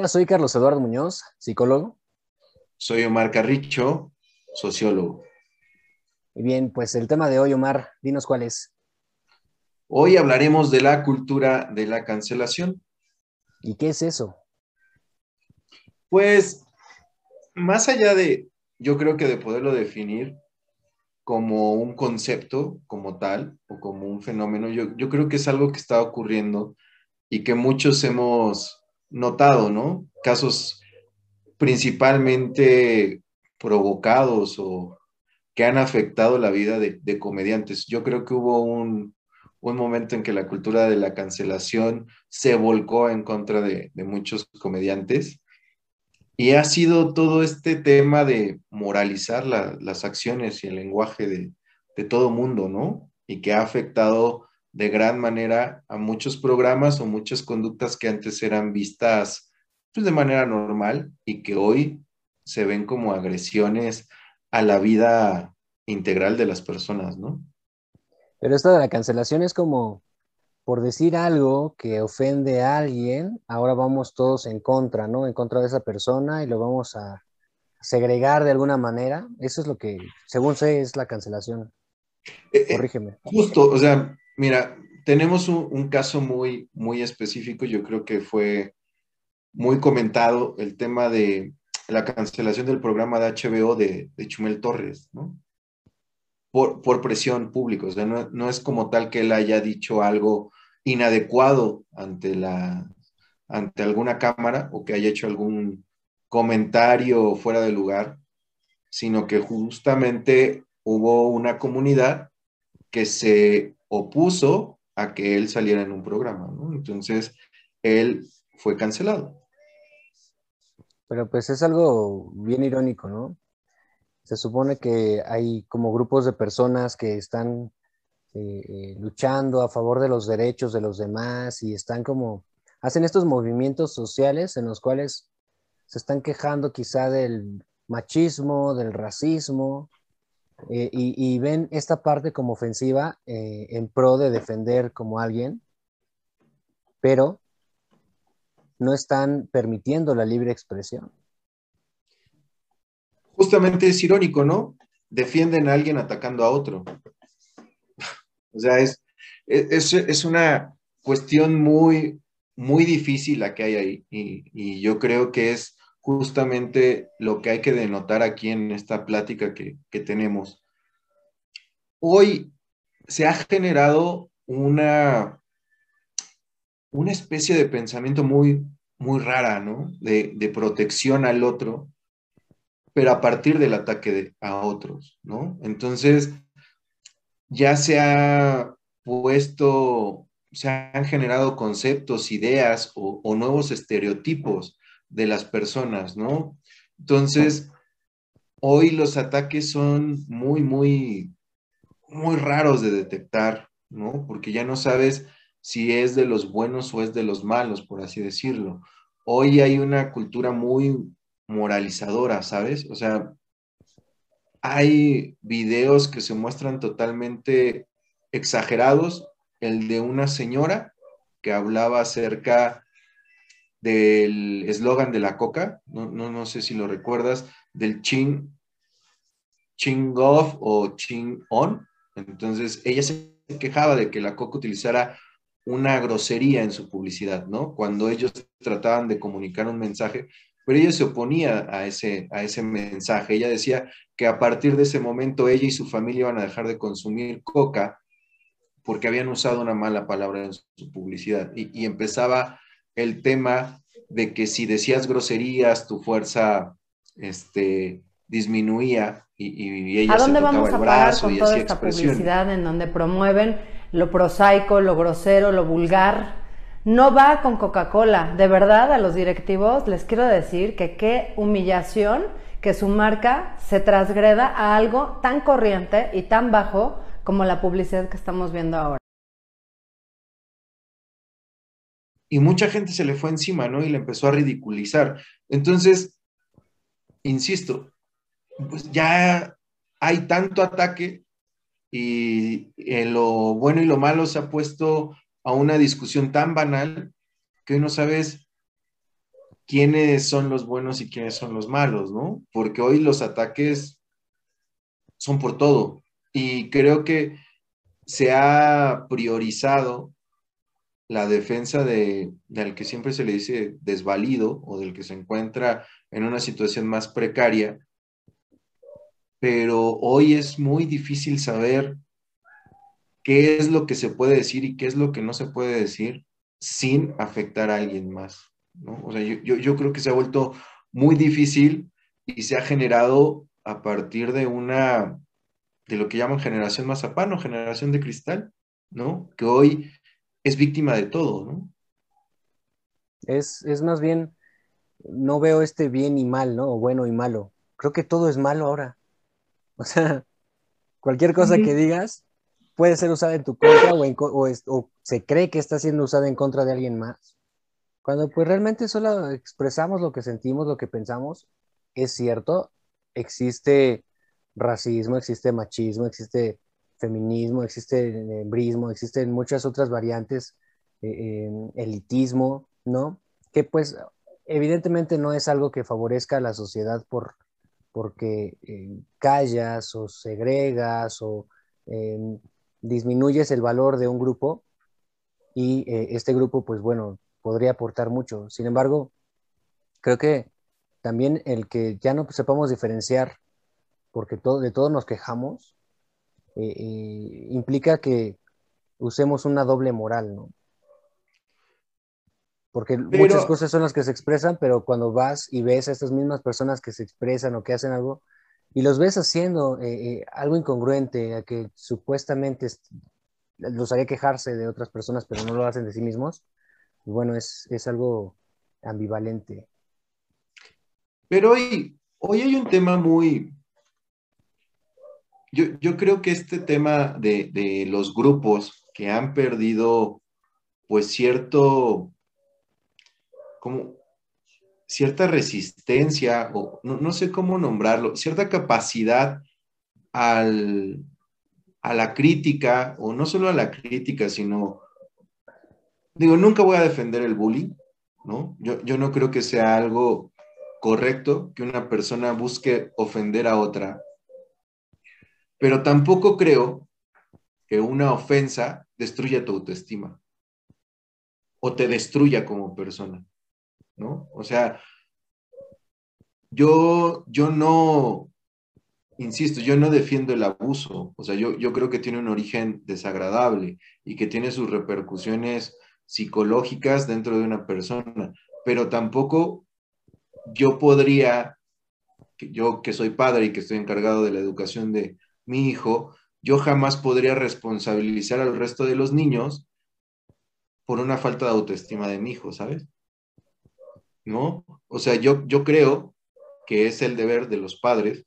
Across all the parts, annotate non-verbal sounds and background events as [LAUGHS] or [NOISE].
Hola, soy Carlos Eduardo Muñoz, psicólogo. Soy Omar Carricho, sociólogo. Y bien, pues el tema de hoy, Omar, dinos cuál es. Hoy hablaremos de la cultura de la cancelación. ¿Y qué es eso? Pues, más allá de, yo creo que de poderlo definir como un concepto, como tal, o como un fenómeno, yo, yo creo que es algo que está ocurriendo y que muchos hemos notado, ¿no? Casos principalmente provocados o que han afectado la vida de, comediantes. Yo creo que hubo un, momento en que la cultura de la cancelación se volcó en contra de, muchos comediantes y ha sido todo este tema de moralizar las acciones y el lenguaje de, de todo mundo, ¿no? Y que ha afectado de gran manera a muchos programas o muchas conductas que antes eran vistas pues, de manera normal y que hoy se ven como agresiones a la vida integral de las personas, ¿no? Pero esto de la cancelación es como por decir algo que ofende a alguien, ahora vamos todos en contra, ¿no? En contra de esa persona y lo vamos a segregar de alguna manera. Eso es lo que, según sé, es la cancelación. Eh, eh, Corrígeme. justo, o sea, Mira, tenemos un, caso muy, muy específico, yo creo que fue muy comentado el tema de la cancelación del programa de HBO de, Chumel Torres, ¿no? Por, presión pública, o sea, no, es como tal que él haya dicho algo inadecuado ante, la, ante alguna cámara o que haya hecho algún comentario fuera de lugar, sino que justamente hubo una comunidad que se opuso a que él saliera en un programa, ¿no? Entonces, él fue cancelado. Pero pues es algo bien irónico, ¿no? Se supone que hay como grupos de personas que están eh, eh, luchando a favor de los derechos de los demás y están como, hacen estos movimientos sociales en los cuales se están quejando quizá del machismo, del racismo, eh, y, ven esta parte como ofensiva eh, en pro de defender como alguien, pero no están permitiendo la libre expresión. Justamente es irónico, ¿no? Defienden a alguien atacando a otro. [LAUGHS] o sea, es, es, es, una cuestión muy, muy difícil la que hay ahí y, y yo creo que es justamente lo que hay que denotar aquí en esta plática que, tenemos. Hoy se ha generado una, una especie de pensamiento muy, muy rara, ¿no? De, protección al otro, pero a partir del ataque a otros, ¿no? Entonces, ya se ha puesto, se han generado conceptos, ideas o nuevos estereotipos de las personas, ¿no? Entonces, hoy los ataques son muy, muy, muy raros de detectar, ¿no? Porque ya no sabes si es de los buenos o es de los malos, por así decirlo. Hoy hay una cultura muy moralizadora, ¿sabes? O sea, hay videos que se muestran totalmente exagerados. El de una señora que hablaba acerca del eslogan de la coca, no, no, sé si lo recuerdas, del ching, ching off o ching on. Entonces, ella se quejaba de que la coca utilizara una grosería en su publicidad, ¿no? Cuando ellos trataban de comunicar un mensaje, pero ella se oponía a ese, a ese mensaje. Ella decía que a partir de ese momento ella y su familia iban a dejar de consumir coca porque habían usado una mala palabra en su publicidad y empezaba el tema de que si decías groserías, tu fuerza este, disminuía y, y ella ¿A dónde vamos a parar con toda esta publicidad en donde promueven lo prosaico, lo grosero, lo vulgar? No va con Coca-Cola. De verdad, a los directivos les quiero decir que qué humillación que su marca se transgreda a algo tan corriente y tan bajo como la publicidad que estamos viendo ahora. Y mucha gente se le fue encima, ¿no? Y le empezó a ridiculizar. Entonces, insisto, pues ya hay tanto ataque y lo bueno y lo malo se ha puesto a una discusión tan banal que hoy no sabes quiénes son los buenos y quiénes son los malos, ¿no? Porque hoy los ataques son por todo. Y creo que se ha priorizado la defensa de, del que siempre se le dice desvalido o del que se encuentra en una situación más precaria, pero hoy es muy difícil saber qué es lo que se puede decir y qué es lo que no se puede decir sin afectar a alguien más. ¿no? O sea, yo, yo creo que se ha vuelto muy difícil y se ha generado a partir de una, de lo que llaman generación mazapán o generación de cristal, ¿no? Que hoy es víctima de todo, ¿no? Es, es más bien, no veo este bien y mal, ¿no? O bueno y malo. Creo que todo es malo ahora. [LAUGHS] O sea, cualquier cosa que digas puede ser usada en tu contra o, o, se cree que está siendo usada en contra de alguien más. Cuando pues realmente solo expresamos lo que sentimos, lo que pensamos, es cierto, existe racismo, existe machismo, existe feminismo, existe embrismo, existen muchas otras variantes, eh, elitismo, ¿no? Que pues evidentemente no es algo que favorezca a la sociedad por, porque eh, callas o segregas o em, disminuyes el valor de un grupo y eh, este grupo, pues bueno, podría aportar mucho. Sin embargo, creo que también el que ya no sepamos diferenciar, porque todo, de todo nos quejamos, eh, implica que usemos una doble moral, ¿no? Porque muchas cosas son las que se expresan, pero cuando vas y ves a estas mismas personas que se expresan o que hacen algo, y los ves haciendo eh, eh, algo incongruente, a que supuestamente los haría quejarse de otras personas, pero no lo hacen de sí mismos, bueno, es, algo ambivalente. Pero hoy, hoy hay un tema muy... Yo, yo creo que este tema de, de los grupos que han perdido pues cierto como cierta resistencia, o no, sé cómo nombrarlo, cierta capacidad al, a la crítica, o no solo a la crítica, sino, digo, nunca voy a defender el bullying, ¿no? Yo, yo no creo que sea algo correcto que una persona busque ofender a otra, pero tampoco creo que una ofensa destruya tu autoestima o te destruya como persona. ¿no? O sea, yo, yo no, insisto, yo no defiendo el abuso, o sea, yo, yo creo que tiene un origen desagradable y que tiene sus repercusiones psicológicas dentro de una persona, pero tampoco yo podría, yo que soy padre y que estoy encargado de la educación de mi hijo, yo jamás podría responsabilizar al resto de los niños por una falta de autoestima de mi hijo, ¿sabes? ¿no? O sea, yo, yo creo que es el deber de los padres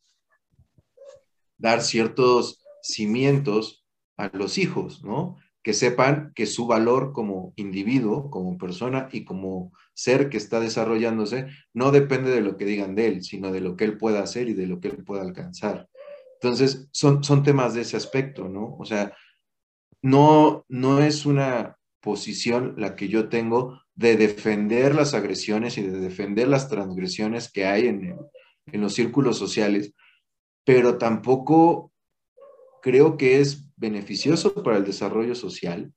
dar ciertos cimientos a los hijos, ¿no? Que sepan que su valor como individuo, como persona y como ser que está desarrollándose no depende de lo que digan de él, sino de lo que él pueda hacer y de lo que él pueda alcanzar. Entonces, son, son temas de ese aspecto, ¿no? O sea, no, no es una posición la que yo tengo de defender las agresiones y de defender las transgresiones que hay en, los círculos sociales, pero tampoco creo que es beneficioso para el desarrollo social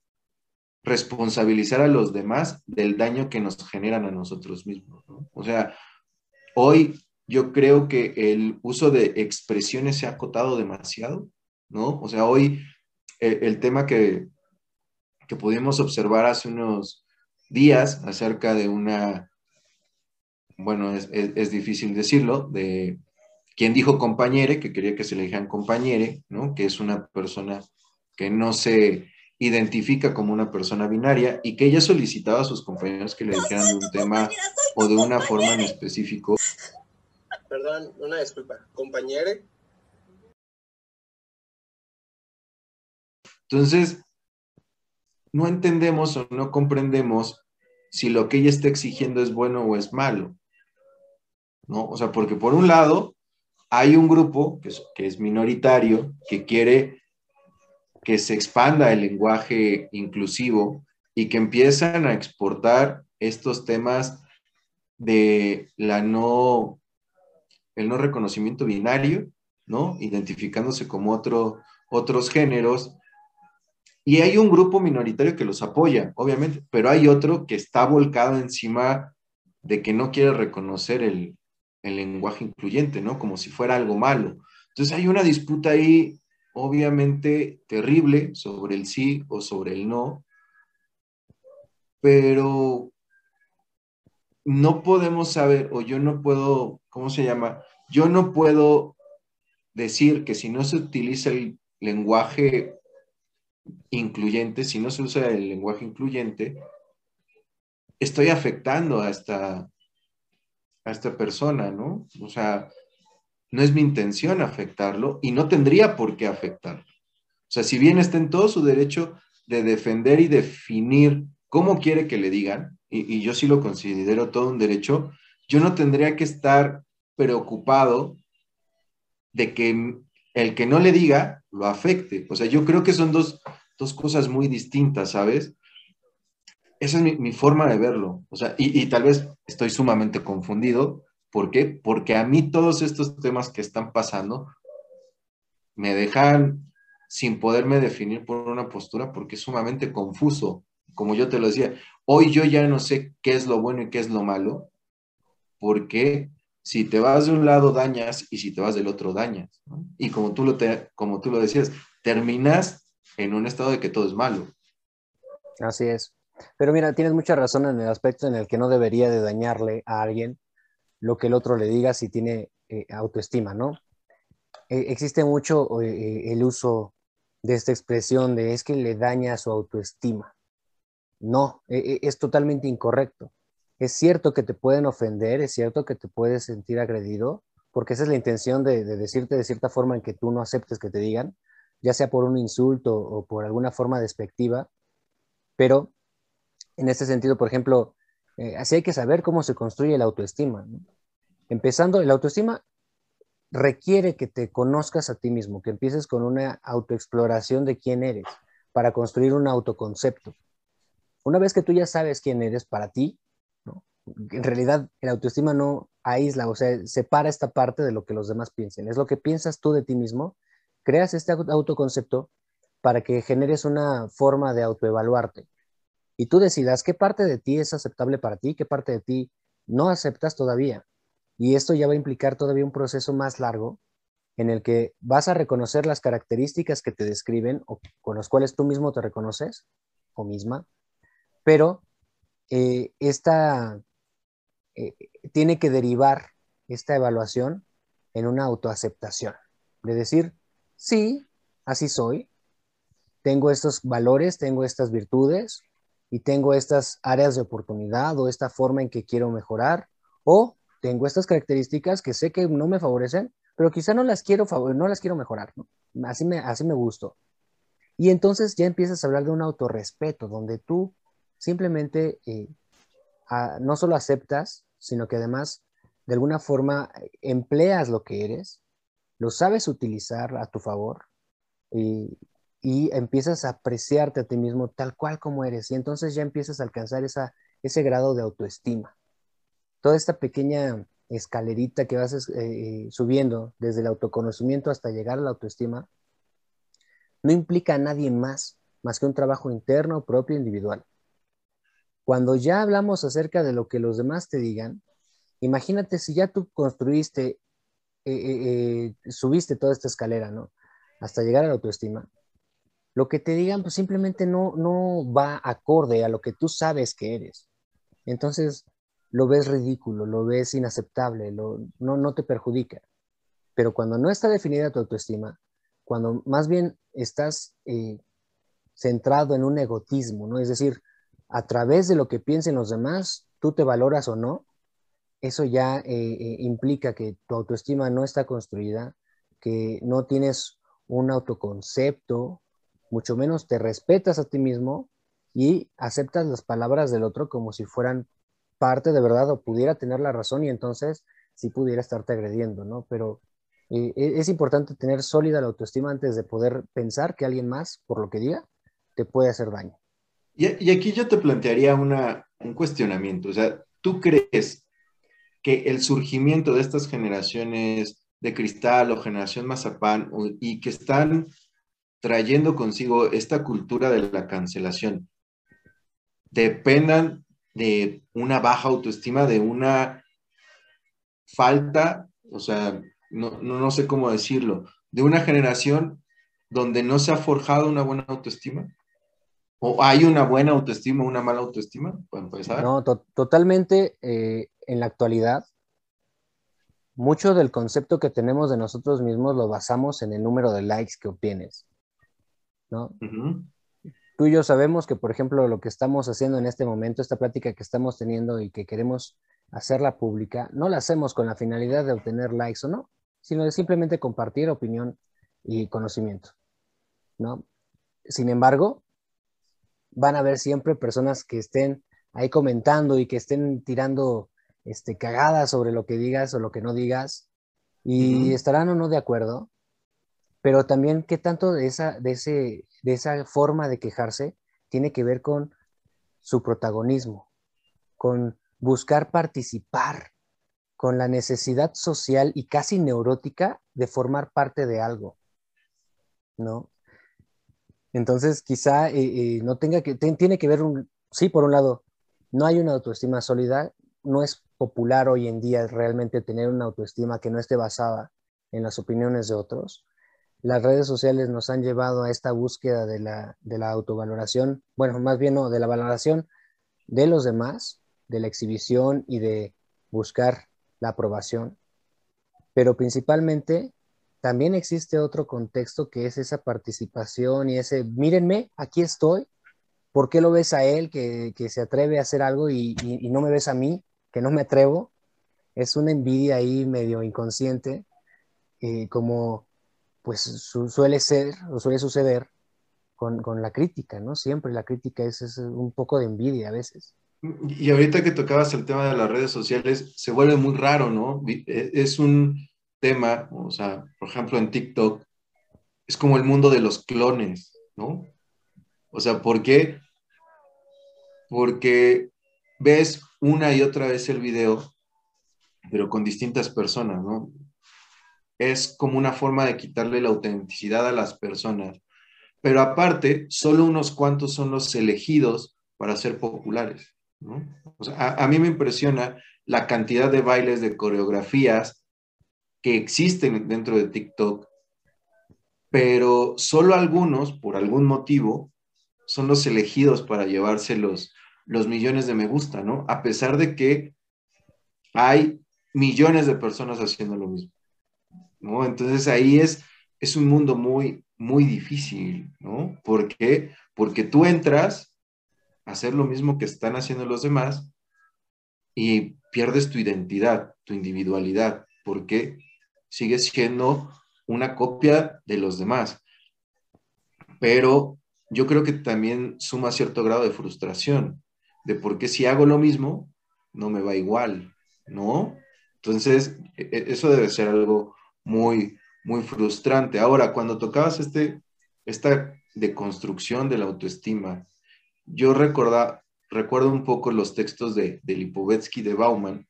responsabilizar a los demás del daño que nos generan a nosotros mismos. O sea, hoy yo creo que el uso de expresiones se ha acotado demasiado, ¿no? O sea, hoy el, el tema que, que pudimos observar hace unos días acerca de una, bueno, es, difícil decirlo, de quien dijo compañere, que quería que se le dijeran compañere, ¿no? Que es una persona que no se identifica como una persona binaria y que ella solicitaba a sus compañeros que le dijeran de un tema o de una forma en específico. Perdón, una disculpa, compañere. Entonces, no entendemos o no comprendemos si lo que ella está exigiendo es bueno o es malo. ¿No? O sea, porque por un lado hay un grupo que es, que es minoritario que quiere que se expanda el lenguaje inclusivo y que empiezan a exportar estos temas de la no, el no reconocimiento binario, ¿no? Identificándose como otro, otros géneros. Y hay un grupo minoritario que los apoya, obviamente, pero hay otro que está volcado encima de que no quiere reconocer el, el lenguaje incluyente, ¿no? Como si fuera algo malo. Entonces hay una disputa ahí, obviamente, terrible sobre el sí o sobre el no, pero no podemos saber, o yo no puedo, ¿cómo se llama? Yo no puedo decir que si no se utiliza el lenguaje incluyente, si no se usa el lenguaje incluyente, estoy afectando a esta, a esta persona, ¿no? O sea, no es mi intención afectarlo y no tendría por qué afectarlo. O sea, si bien está en todo su derecho de defender y definir cómo quiere que le digan, y, yo sí lo considero todo un derecho, yo no tendría que estar preocupado de que el que no le diga lo afecte. O sea, yo creo que son dos, cosas muy distintas, ¿sabes? Esa es mi, forma de verlo. O sea, y, y, tal vez estoy sumamente confundido. ¿Por qué? Porque a mí todos estos temas que están pasando me dejan sin poderme definir por una postura porque es sumamente confuso como yo te lo decía, hoy yo ya no sé qué es lo bueno y qué es lo malo, porque si te vas de un lado dañas y si te vas del otro dañas. Y como tú, lo te, como tú lo decías, terminas en un estado de que todo es malo. Así es. Pero mira, tienes mucha razón en el aspecto en el que no debería de dañarle a alguien lo que el otro le diga si tiene eh, autoestima, ¿no? Eh, existe mucho eh, el uso de esta expresión de es que le daña su autoestima. No, e, e, es totalmente incorrecto. Es cierto que te pueden ofender, es cierto que te puedes sentir agredido, porque esa es la intención de, decirte de cierta forma en que tú no aceptes que te digan, ya sea por un insulto o por alguna forma despectiva, pero en este sentido, por ejemplo, eh, así hay que saber cómo se construye la autoestima. Empezando, la autoestima requiere que te conozcas a ti mismo, que empieces con una autoexploración de quién eres para construir un autoconcepto. Una vez que tú ya sabes quién eres para ti, en realidad el autoestima no aísla, o sea, separa esta parte de lo que los demás piensen. Es lo que piensas tú de ti mismo, creas este autoconcepto para que generes una forma de autoevaluarte. Y tú decidas qué parte de ti es aceptable para ti, qué parte de ti no aceptas todavía. Y esto ya va a implicar todavía un proceso más largo en el que vas a reconocer las características que te describen o con las cuales tú mismo te reconoces o misma pero eh, esta eh, tiene que derivar esta evaluación en una autoaceptación, de decir, sí, así soy, tengo estos valores, tengo estas virtudes y tengo estas áreas de oportunidad o esta forma en que quiero mejorar o tengo estas características que sé que no me favorecen, pero quizá no las quiero, no las quiero mejorar, Así me, así me gusto. Y entonces ya empiezas a hablar de un autorrespeto, donde tú simplemente eh, no solo aceptas, sino que además de alguna forma empleas lo que eres, lo sabes utilizar a tu favor y, empiezas a apreciarte a ti mismo tal cual como eres y entonces ya empiezas a alcanzar esa, ese grado de autoestima. Toda esta pequeña escalerita que vas eh, subiendo desde el autoconocimiento hasta llegar a la autoestima, no implica a nadie más más que un trabajo interno, propio, individual. Cuando ya hablamos acerca de lo que los demás te digan, imagínate si ya tú construiste, eh, eh, eh, subiste toda esta escalera, ¿no? Hasta llegar a la autoestima. Lo que te digan, pues simplemente no, no va acorde a lo que tú sabes que eres. Entonces, lo ves ridículo, lo ves inaceptable, no, no te perjudica. Pero cuando no está definida tu autoestima, cuando más bien estás centrado en un egotismo, ¿no? Es decir, a través de lo que piensen los demás, tú te valoras o no, eso ya eh, eh, implica que tu autoestima no está construida, que no tienes un autoconcepto, mucho menos te respetas a ti mismo y aceptas las palabras del otro como si fueran parte de verdad o pudiera tener la razón y entonces sí pudiera estarte agrediendo, ¿no? Pero eh, e, es importante tener sólida la autoestima antes de poder pensar que alguien más, por lo que diga, te puede hacer daño. Y, aquí yo te plantearía una, un cuestionamiento. O sea, ¿tú crees que el surgimiento de estas generaciones de cristal o generación mazapán y que están trayendo consigo esta cultura de la cancelación, dependan de una baja autoestima, de una falta, o sea, no, no, sé cómo decirlo, de una generación donde no se ha forjado una buena autoestima? ¿O hay una buena autoestima, una mala autoestima? No, totalmente eh, en la actualidad. Mucho del concepto que tenemos de nosotros mismos lo basamos en el número de likes que obtienes. ¿no? Tú y yo sabemos que, por ejemplo, lo que estamos haciendo en este momento, esta plática que estamos teniendo y que queremos hacerla pública, no la hacemos con la finalidad de obtener likes o no, sino de simplemente compartir opinión y conocimiento, ¿no? Sin embargo, van a haber siempre personas que estén ahí comentando y que estén tirando este, cagadas sobre lo que digas o lo que no digas y estarán o no de acuerdo, pero también qué tanto de esa, de, ese, de esa forma de quejarse tiene que ver con su protagonismo, con buscar participar, con la necesidad social y casi neurótica de formar parte de algo, ¿no? Entonces, quizá eh, eh, no tenga que, tiene que ver, un, sí, por un lado, no hay una autoestima sólida, no es popular hoy en día realmente tener una autoestima que no esté basada en las opiniones de otros. Las redes sociales nos han llevado a esta búsqueda de la, de la autovaloración, bueno, más bien no, de la valoración de los demás, de la exhibición y de buscar la aprobación, pero principalmente también existe otro contexto que es esa participación y ese, mírenme, aquí estoy, ¿por qué lo ves a él que, se atreve a hacer algo y, no me ves a mí, que no me atrevo? Es una envidia ahí medio inconsciente, eh, como pues suele ser o suele suceder con, la crítica, ¿no? Siempre la crítica es un poco de envidia a veces. Y ahorita que tocabas el tema de las redes sociales, se vuelve muy raro, ¿no? E, es un tema, o sea, por ejemplo, en TikTok, es como el mundo de los clones, ¿no? O sea, ¿por qué? Porque ves una y otra vez el video, pero con distintas personas, ¿no? Es como una forma de quitarle la autenticidad a las personas. Pero aparte, solo unos cuantos son los elegidos para ser populares a, mí me impresiona la cantidad de bailes, de coreografías que existen dentro de TikTok, pero solo algunos, por algún motivo, son los elegidos para llevarse los, los millones de me gusta, ¿no? A pesar de que hay millones de personas haciendo lo mismo, ¿no? Entonces ahí es, es un mundo muy, muy difícil, ¿no? Porque tú entras hacer lo mismo que están haciendo los demás y pierdes tu identidad, tu individualidad, porque sigues siendo una copia de los demás. Pero yo creo que también suma cierto grado de frustración, de por qué si hago lo mismo, no me va igual, ¿no? Entonces, e, e, eso debe ser algo muy, muy frustrante. Ahora, cuando tocabas este, esta deconstrucción de la autoestima, yo recuerdo un poco los textos de, de Lipovetsky, de Bauman,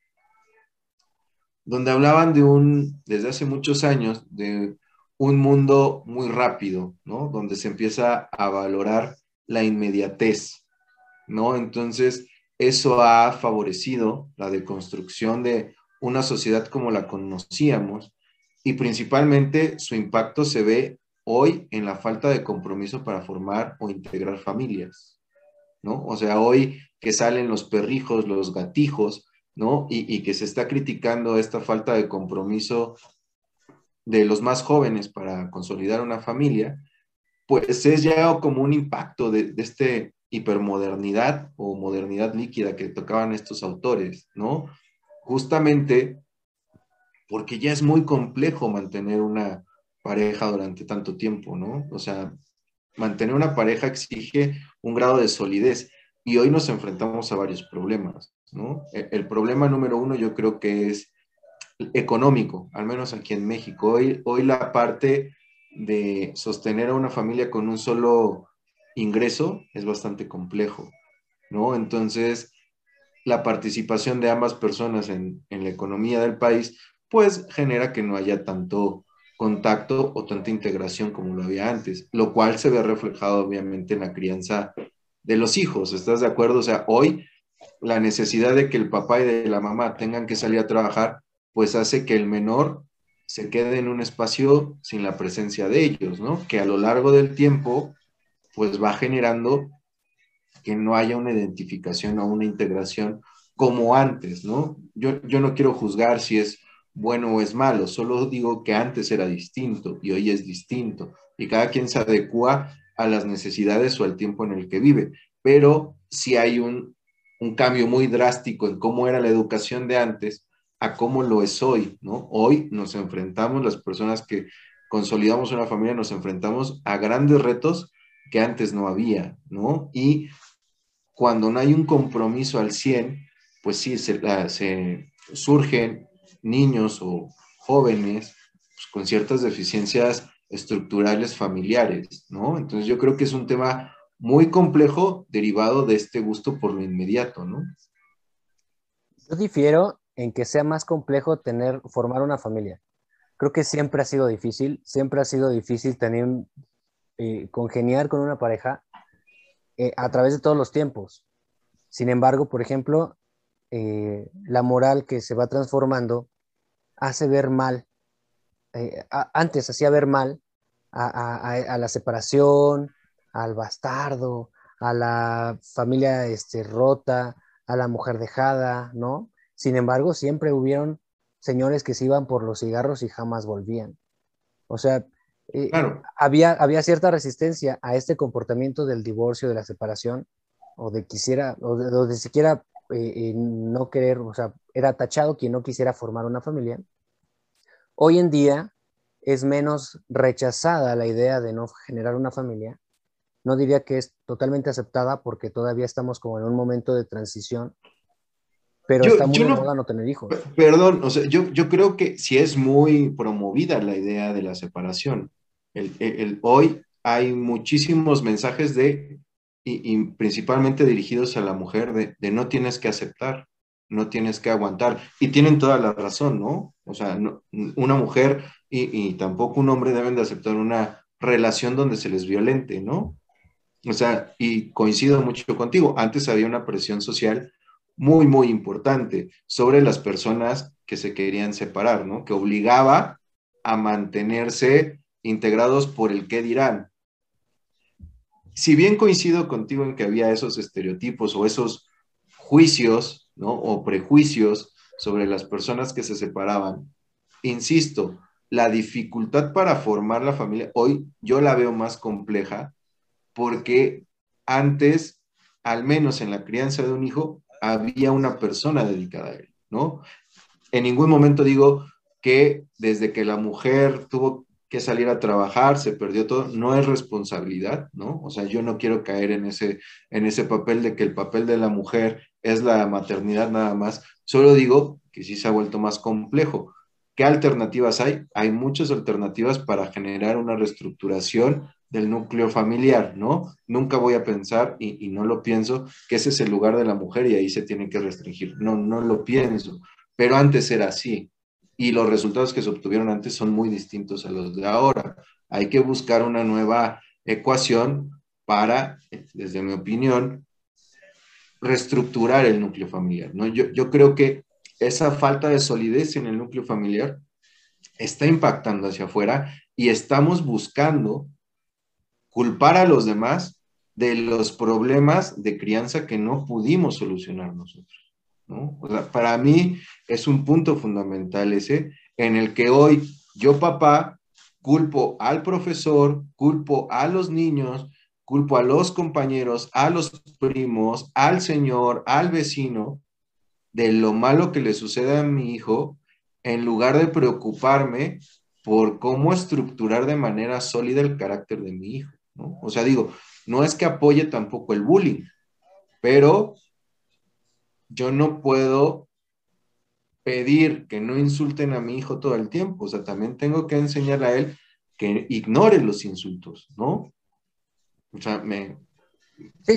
donde hablaban de un, desde hace muchos años, de un mundo muy rápido, ¿no? Donde se empieza a valorar la inmediatez, ¿no? Entonces, eso ha favorecido la deconstrucción de una sociedad como la conocíamos y principalmente su impacto se ve hoy en la falta de compromiso para formar o integrar familias. ¿no? O sea, hoy que salen los perrijos, los gatijos, ¿no? Y, que se está criticando esta falta de compromiso de los más jóvenes para consolidar una familia, pues es ya como un impacto de, este hipermodernidad o modernidad líquida que tocaban estos autores, ¿no? Justamente porque ya es muy complejo mantener una pareja durante tanto tiempo, ¿no? O sea, mantener una pareja exige un grado de solidez y hoy nos enfrentamos a varios problemas, ¿no? E, el, problema número uno yo creo que es económico, al menos aquí en México. Hoy, hoy la parte de sostener a una familia con un solo ingreso es bastante complejo, ¿no? Entonces, la participación de ambas personas en, la economía del país, pues genera que no haya tanto contacto o tanta integración como lo había antes, lo cual se ve reflejado obviamente en la crianza de los hijos. ¿Estás de acuerdo? O sea, hoy la necesidad de que el papá y de la mamá tengan que salir a trabajar, pues hace que el menor se quede en un espacio sin la presencia de ellos, ¿no? Que a lo largo del tiempo, pues va generando que no haya una identificación o una integración como antes, ¿no? Yo, yo no quiero juzgar si es bueno o es malo, solo digo que antes era distinto y hoy es distinto y cada quien se adecua a las necesidades o al tiempo en el que vive, pero si hay un, un cambio muy drástico en cómo era la educación de antes a cómo lo es hoy, ¿no? Hoy nos enfrentamos, las personas que consolidamos una familia, nos enfrentamos a grandes retos que antes no había, ¿no? Y cuando no hay un compromiso al 100, pues sí, se, se surgen niños o jóvenes pues, con ciertas deficiencias estructurales familiares, ¿no? Entonces yo creo que es un tema muy complejo derivado de este gusto por lo inmediato, ¿no? Yo difiero en que sea más complejo tener, formar una familia. Creo que siempre ha sido difícil, siempre ha sido difícil tener, eh, congeniar con una pareja eh, a través de todos los tiempos. Sin embargo, por ejemplo, eh, la moral que se va transformando hace ver mal, antes hacía ver mal a la separación, al bastardo, a la familia este, rota, a la mujer dejada, ¿no? Sin embargo, siempre hubieron señores que se iban por los cigarros y jamás volvían. O sea, eh, había, había cierta resistencia a este comportamiento del divorcio, de la separación, o de quisiera, o de, siquiera eh, eh, no querer, o sea, era tachado quien no quisiera formar una familia. Hoy en día es menos rechazada la idea de no generar una familia no diría que es totalmente aceptada porque todavía estamos como en un momento de transición, pero está muy no, no tener hijos. Perdón, o sea, yo, yo creo que si es muy promovida la idea de la separación. El, hoy hay muchísimos mensajes de, y, principalmente dirigidos a la mujer, de, de, no tienes que aceptar, no tienes que aguantar. Y tienen toda la razón, ¿no? O sea, una mujer y, y tampoco un hombre deben de aceptar una relación donde se les violente, ¿no? O sea, y coincido mucho contigo, antes había una presión social muy, muy importante sobre las personas que se querían separar, ¿no? Que obligaba a mantenerse integrados por el qué dirán. Si bien coincido contigo en que había esos estereotipos o esos juicios, ¿no? O prejuicios sobre las personas que se separaban, insisto, la dificultad para formar la familia hoy yo la veo más compleja porque antes, al menos en la crianza de un hijo, había una persona dedicada a él, ¿no? En ningún momento digo que desde que la mujer tuvo que salir a trabajar, se perdió todo, no es responsabilidad, ¿no? O sea, yo no quiero caer en ese, en ese papel de que el papel de la mujer es la maternidad nada más, solo digo que sí se ha vuelto más complejo. ¿Qué alternativas hay? Hay muchas alternativas para generar una reestructuración del núcleo familiar, ¿no? Nunca voy a pensar, y, no lo pienso, que ese es el lugar de la mujer y ahí se tiene que restringir. No, no lo pienso, pero antes era así. Y los resultados que se obtuvieron antes son muy distintos a los de ahora. Hay que buscar una nueva ecuación para, desde mi opinión, reestructurar el núcleo familiar, ¿no? Yo, creo que esa falta de solidez en el núcleo familiar está impactando hacia afuera y estamos buscando culpar a los demás de los problemas de crianza que no pudimos solucionar nosotros. ¿no? Para mí es un punto fundamental ese en el que hoy yo papá culpo al profesor, culpo a los niños, culpo a los compañeros, a los primos, al señor, al vecino, de lo malo que le sucede a mi hijo, en lugar de preocuparme por cómo estructurar de manera sólida el carácter de mi hijo. O sea, digo, no es que apoye tampoco el bullying, pero yo no puedo pedir que no insulten a mi hijo todo el tiempo, o sea, también tengo que enseñarle a él que ignore los insultos, ¿no? O sea, me,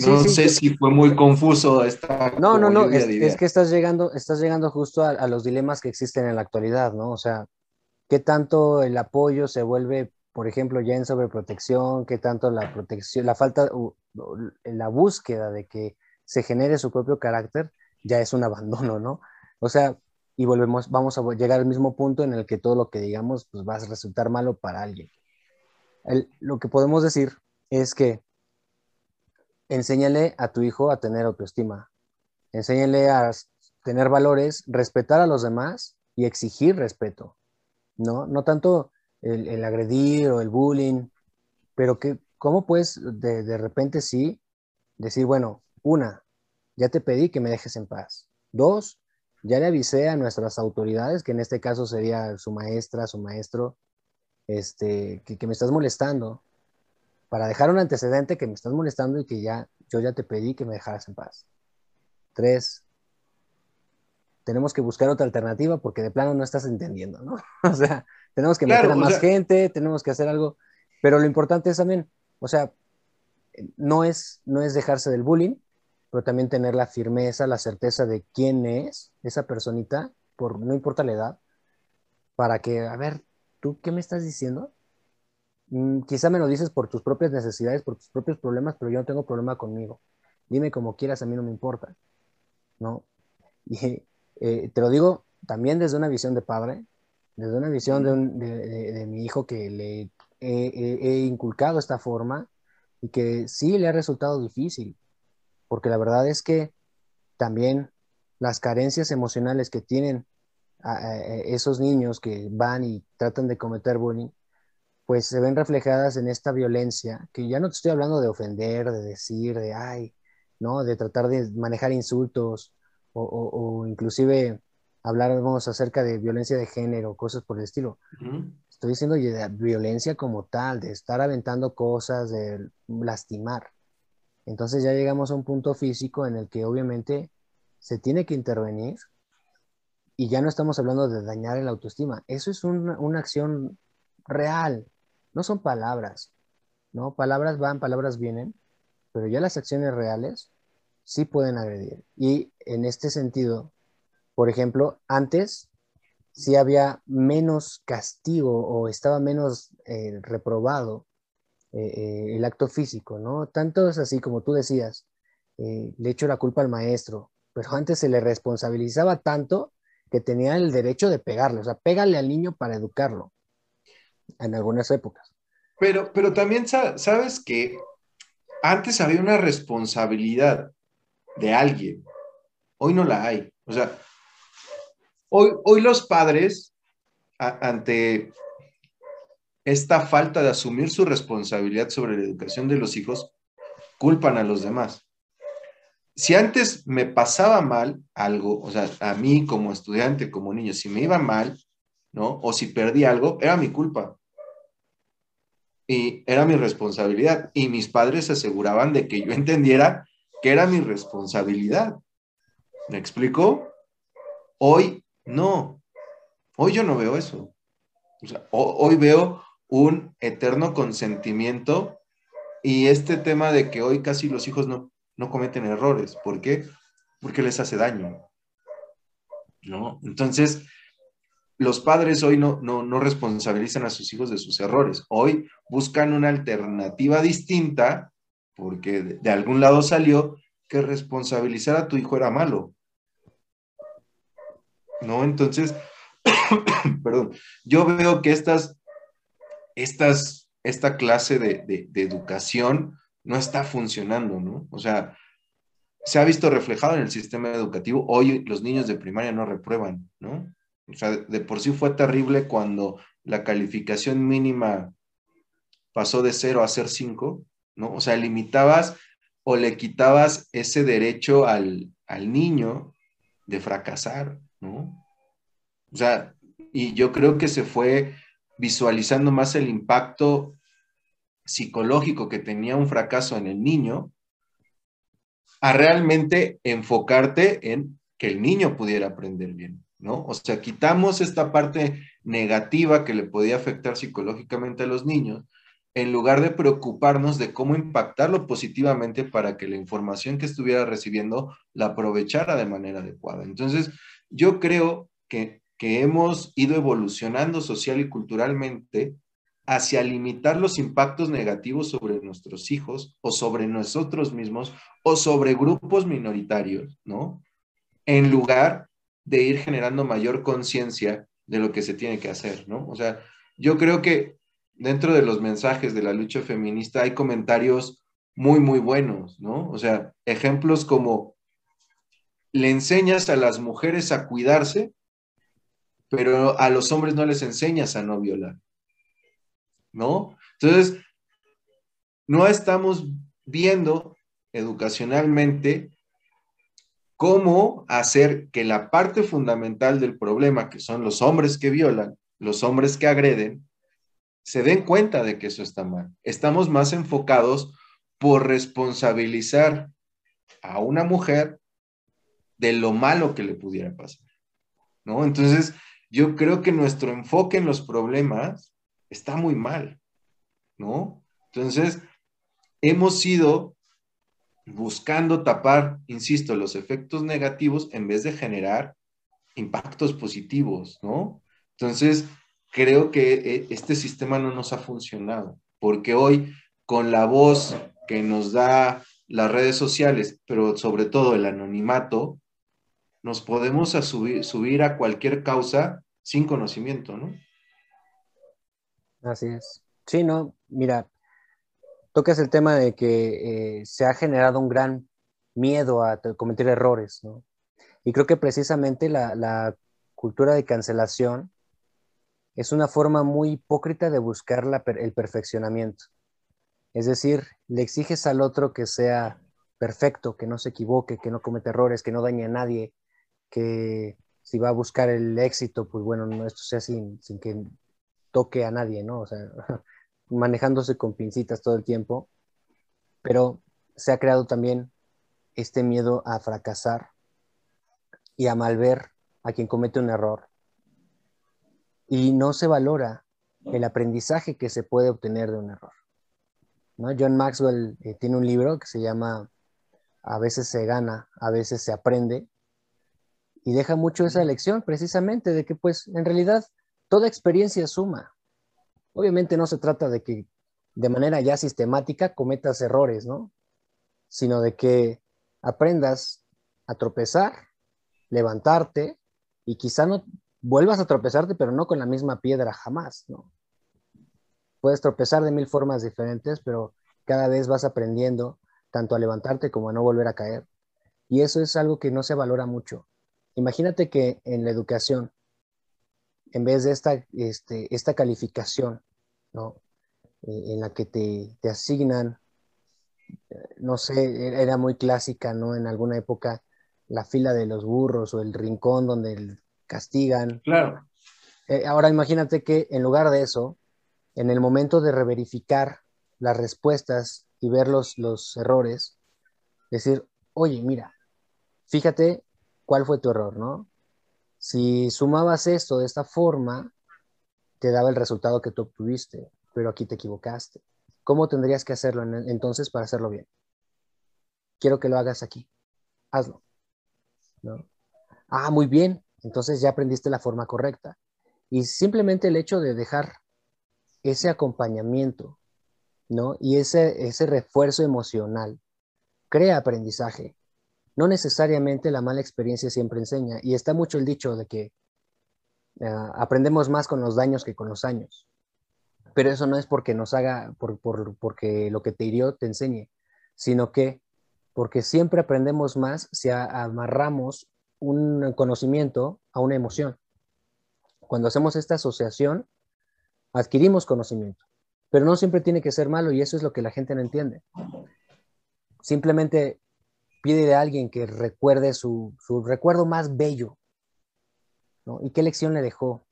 no sé si fue muy confuso esta. No, no, no, es, que estás llegando, estás llegando justo a, los dilemas que existen en la actualidad, ¿no? O sea, ¿qué tanto el apoyo se vuelve, por ejemplo, ya en sobreprotección? ¿Qué tanto la protección, la falta, la búsqueda de que se genere su propio carácter ya es un abandono, ¿no? O sea, y volvemos, vamos a llegar al mismo punto en el que todo lo que digamos pues va a resultar malo para alguien. lo que podemos decir es que enséñale a tu hijo a tener autoestima, enséñale a tener valores, respetar a los demás y exigir respeto, ¿no? No tanto el, agredir o el bullying, pero que, ¿cómo puedes de, de repente sí decir, bueno, una, ya te pedí que me dejes en paz. Dos, ya le avisé a nuestras autoridades, que en este caso sería su maestra, su maestro, este, que, que me estás molestando, para dejar un antecedente que me estás molestando y que ya yo ya te pedí que me dejaras en paz. Tres, tenemos que buscar otra alternativa porque de plano no estás entendiendo, ¿no? [LAUGHS] O sea, tenemos que meter a más gente, tenemos que hacer algo, pero lo importante es también, o sea, no es, no es dejarse del bullying, pero también tener la firmeza, la certeza de quién es esa personita, por no importa la edad, para que, a ver, ¿tú qué me estás diciendo? Mm, quizá me lo dices por tus propias necesidades, por tus propios problemas, pero yo no tengo problema conmigo. Dime como quieras, a mí no me importa, ¿no? [LAUGHS] Y eh, te lo digo también desde una visión de padre, desde una visión de, mi hijo que le he, inculcado esta forma y que sí le ha resultado difícil, porque la verdad es que también las carencias emocionales que tienen esos niños que van y tratan de cometer bullying, pues se ven reflejadas en esta violencia, que ya no te estoy hablando de ofender, de decir, de ay, ¿no? De tratar de manejar insultos o, inclusive hablar acerca de violencia de género, cosas por el estilo. Estoy diciendo de violencia como tal, de estar aventando cosas, de lastimar. Entonces ya llegamos a un punto físico en el que obviamente se tiene que intervenir y ya no estamos hablando de dañar el autoestima. Eso es una acción real, no son palabras, ¿no? Palabras van, palabras vienen, pero ya las acciones reales sí pueden agredir. Y en este sentido, por ejemplo, antes sí había menos castigo o estaba menos eh, reprobado eh, eh, el acto físico, ¿no? Tanto es así como tú decías, le echo la culpa al maestro, pero antes se le responsabilizaba tanto que tenía el derecho de pegarle, o sea, pégale al niño para educarlo en algunas épocas. Pero, pero también sabes que antes había una responsabilidad de alguien, hoy no la hay. O sea, hoy, hoy los padres, ante esta falta de asumir su responsabilidad sobre la educación de los hijos, culpan a los demás. Si antes me pasaba mal algo, o sea, a mí como estudiante, como niño, si me iba mal, ¿no? O si perdí algo, era mi culpa y era mi responsabilidad. Y mis padres se aseguraban de que yo entendiera que era mi responsabilidad. ¿Me explico? Hoy no. Hoy yo no veo eso. hoy veo un eterno consentimiento y este tema de que hoy casi los hijos no, no cometen errores. ¿Por qué? Porque les hace daño. ¿No? Entonces, los padres hoy no, no, responsabilizan a sus hijos de sus errores. Hoy buscan una alternativa distinta, porque de, algún lado salió que responsabilizar a tu hijo era malo. ¿No? Entonces, [COUGHS] perdón, yo veo que estas, estas, esta clase de, de educación no está funcionando, ¿no? O sea, se ha visto reflejado en el sistema educativo. Hoy los niños de primaria no reprueban, ¿no? O sea, de por sí fue terrible cuando la calificación mínima pasó de 0 a ser 5, ¿no? O sea, limitabas o le quitabas ese derecho al, al niño de fracasar, ¿no? O sea, y yo creo que se fue visualizando más el impacto psicológico que tenía un fracaso en el niño, a realmente enfocarte en que el niño pudiera aprender bien. ¿No? O sea, quitamos esta parte negativa que le podía afectar psicológicamente a los niños en lugar de preocuparnos de cómo impactarlo positivamente para que la información que estuviera recibiendo la aprovechara de manera adecuada. Entonces, yo creo que, que hemos ido evolucionando social y culturalmente hacia limitar los impactos negativos sobre nuestros hijos o sobre nosotros mismos o sobre grupos minoritarios, ¿no? En lugar de ir generando mayor conciencia de lo que se tiene que hacer, ¿no? O sea, yo creo que dentro de los mensajes de la lucha feminista hay comentarios muy, muy buenos, ¿no? O sea, ejemplos como le enseñas a las mujeres a cuidarse, pero a los hombres no les enseñas a no violar. ¿no? Entonces, no estamos viendo educacionalmente cómo hacer que la parte fundamental del problema, que son los hombres que violan, los hombres que agreden, se den cuenta de que eso está mal. Estamos más enfocados por responsabilizar a una mujer de lo malo que le pudiera pasar, ¿no? Entonces, yo creo que nuestro enfoque en los problemas está muy mal, ¿no? Entonces, hemos ido buscando tapar, insisto, los efectos negativos en vez de generar impactos positivos, ¿no? Entonces, creo que eh, este sistema no nos ha funcionado, porque hoy con la voz que nos da las redes sociales, pero sobre todo el anonimato, nos podemos subir, subir a cualquier causa sin conocimiento, ¿no? Así es. Sí, no, mira, tocas el tema de que eh, se ha generado un gran miedo a cometer errores, ¿no? Y creo que precisamente la, cultura de cancelación es una forma muy hipócrita de buscar el perfeccionamiento. Es decir, le exiges al otro que sea perfecto, que no se equivoque, que no cometa errores, que no dañe a nadie, que si va a buscar el éxito, pues bueno, no, esto sea sin, sin que toque a nadie, ¿no? O sea, [LAUGHS] manejándose con pincitas todo el tiempo, pero se ha creado también este miedo a fracasar y a malver a quien comete un error. Y no se valora el aprendizaje que se puede obtener de un error. ¿no? John Maxwell eh, tiene un libro que se llama A veces se gana, a veces se aprende, y deja mucho esa lección precisamente de que pues en realidad toda experiencia suma. Obviamente no se trata de que de manera ya sistemática cometas errores, ¿no? Sino de que aprendas a tropezar, levantarte y quizá no vuelvas a tropezarte, pero no con la misma piedra jamás, ¿no? Puedes tropezar de mil formas diferentes, pero cada vez vas aprendiendo tanto a levantarte como a no volver a caer. Y eso es algo que no se valora mucho. Imagínate que en la educación en vez de esta, este, esta calificación, ¿no? Eh, en la que te, te, asignan, no sé, era muy clásica, ¿no? En alguna época, la fila de los burros o el rincón donde castigan. Claro. Eh, ahora imagínate que en lugar de eso, en el momento de reverificar las respuestas y ver los, los errores, decir, oye, mira, fíjate cuál fue tu error, ¿no? Si sumabas esto de esta forma, te daba el resultado que tú obtuviste, pero aquí te equivocaste. ¿Cómo tendrías que hacerlo entonces para hacerlo bien? Quiero que lo hagas aquí. Hazlo. Ah, muy bien. Entonces ya aprendiste la forma correcta. Y simplemente el hecho de dejar ese acompañamiento, ¿no? Y ese, ese refuerzo emocional crea aprendizaje, no necesariamente la mala experiencia siempre enseña. Y está mucho el dicho de que ah, aprendemos más con los daños que con los años. Pero eso no es porque nos haga, por, porque lo que te hirió te enseñe, sino que porque siempre aprendemos más si amarramos un conocimiento a una emoción. Cuando hacemos esta asociación, adquirimos conocimiento, pero no siempre tiene que ser malo y eso es lo que la gente no entiende. Simplemente pide a alguien que recuerde su, recuerdo más bello. ¿Y qué lección le dejó?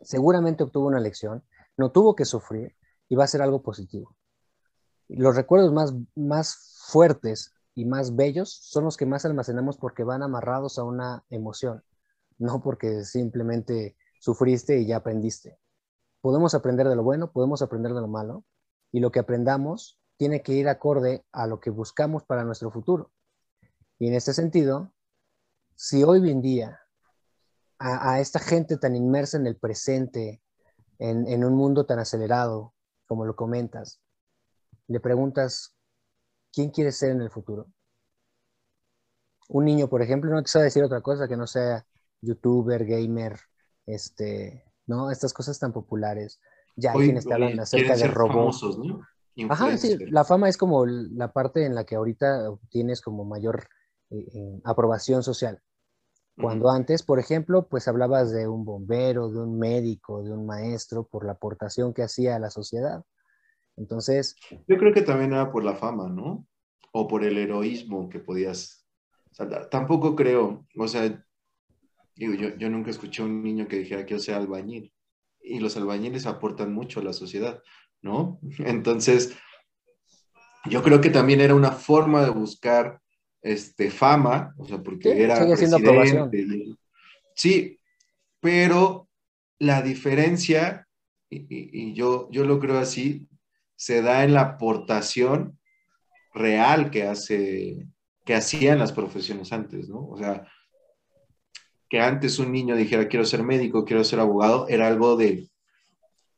Seguramente obtuvo una lección, no tuvo que sufrir y va a ser algo positivo. Los recuerdos más, más fuertes y más bellos son los que más almacenamos porque van amarrados a una emoción, no porque simplemente sufriste y ya aprendiste. Podemos aprender de lo bueno, podemos aprender de lo malo, y lo que aprendamos tiene que ir acorde a lo que buscamos para nuestro futuro. Y en este sentido, si hoy en día a, esta gente tan inmersa en el presente, en, un mundo tan acelerado, como lo comentas, le preguntas, ¿quién quiere ser en el futuro? Un niño, por ejemplo, no te sabe decir otra cosa que no sea youtuber, gamer, este, ¿no? Estas cosas tan populares. Ya hay quienes te hablan acerca de robots. Ajá, sí, la fama es como la parte en la que ahorita tienes como mayor eh, eh, aprobación social. Cuando antes, por ejemplo, pues hablabas de un bombero, de un médico, de un maestro, por la aportación que hacía a la sociedad. Entonces... Yo creo que también era por la fama, ¿no? O por el heroísmo que podías saltar. Tampoco creo, o sea, digo, yo, yo nunca escuché a un niño que dijera que yo sea albañil. Y los albañiles aportan mucho a la sociedad, ¿no? [LAUGHS] Entonces, yo creo que también era una forma de buscar este, fama, o sea, porque era presidente. sí, pero la diferencia, y, yo, yo lo creo así, se da en la aportación real que hace, que hacían las profesiones antes, ¿no? O sea, que antes un niño dijera quiero ser médico, quiero ser abogado, era algo de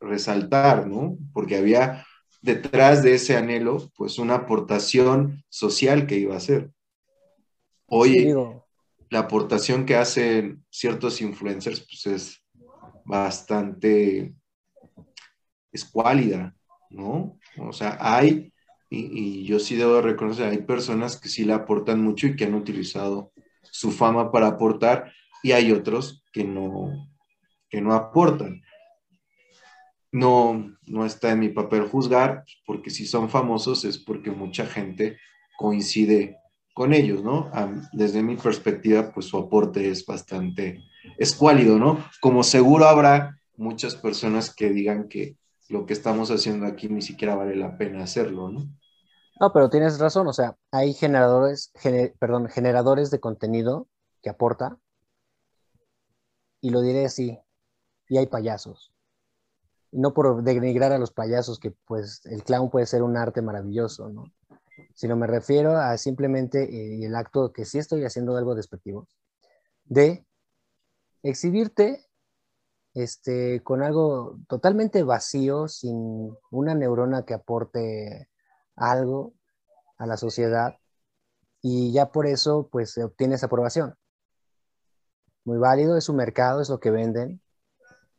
resaltar, ¿no? Porque había detrás de ese anhelo, pues una aportación social que iba a hacer. Hoy la aportación que hacen ciertos influencers pues es bastante escuálida, ¿no? O sea, hay, y, yo sí debo reconocer, hay personas que sí le aportan mucho y que han utilizado su fama para aportar, y hay otros que no, que no aportan. No, no está en mi papel juzgar, porque si son famosos es porque mucha gente coincide con ellos, ¿no? desde mi perspectiva, pues su aporte es bastante escuálido, ¿no? Como seguro habrá muchas personas que digan que lo que estamos haciendo aquí ni siquiera vale la pena hacerlo, ¿no? No, pero tienes razón, o sea, hay generadores, perdón, generadores de contenido que aporta, y lo diré así, y hay payasos. No por denigrar a los payasos, que pues el clown puede ser un arte maravilloso, ¿no? Sino me refiero a simplemente eh, el acto que sí estoy haciendo algo despectivo, de exhibirte este, con algo totalmente vacío, sin una neurona que aporte algo a la sociedad, y ya por eso pues obtienes aprobación. Muy válido, es su mercado, es lo que venden,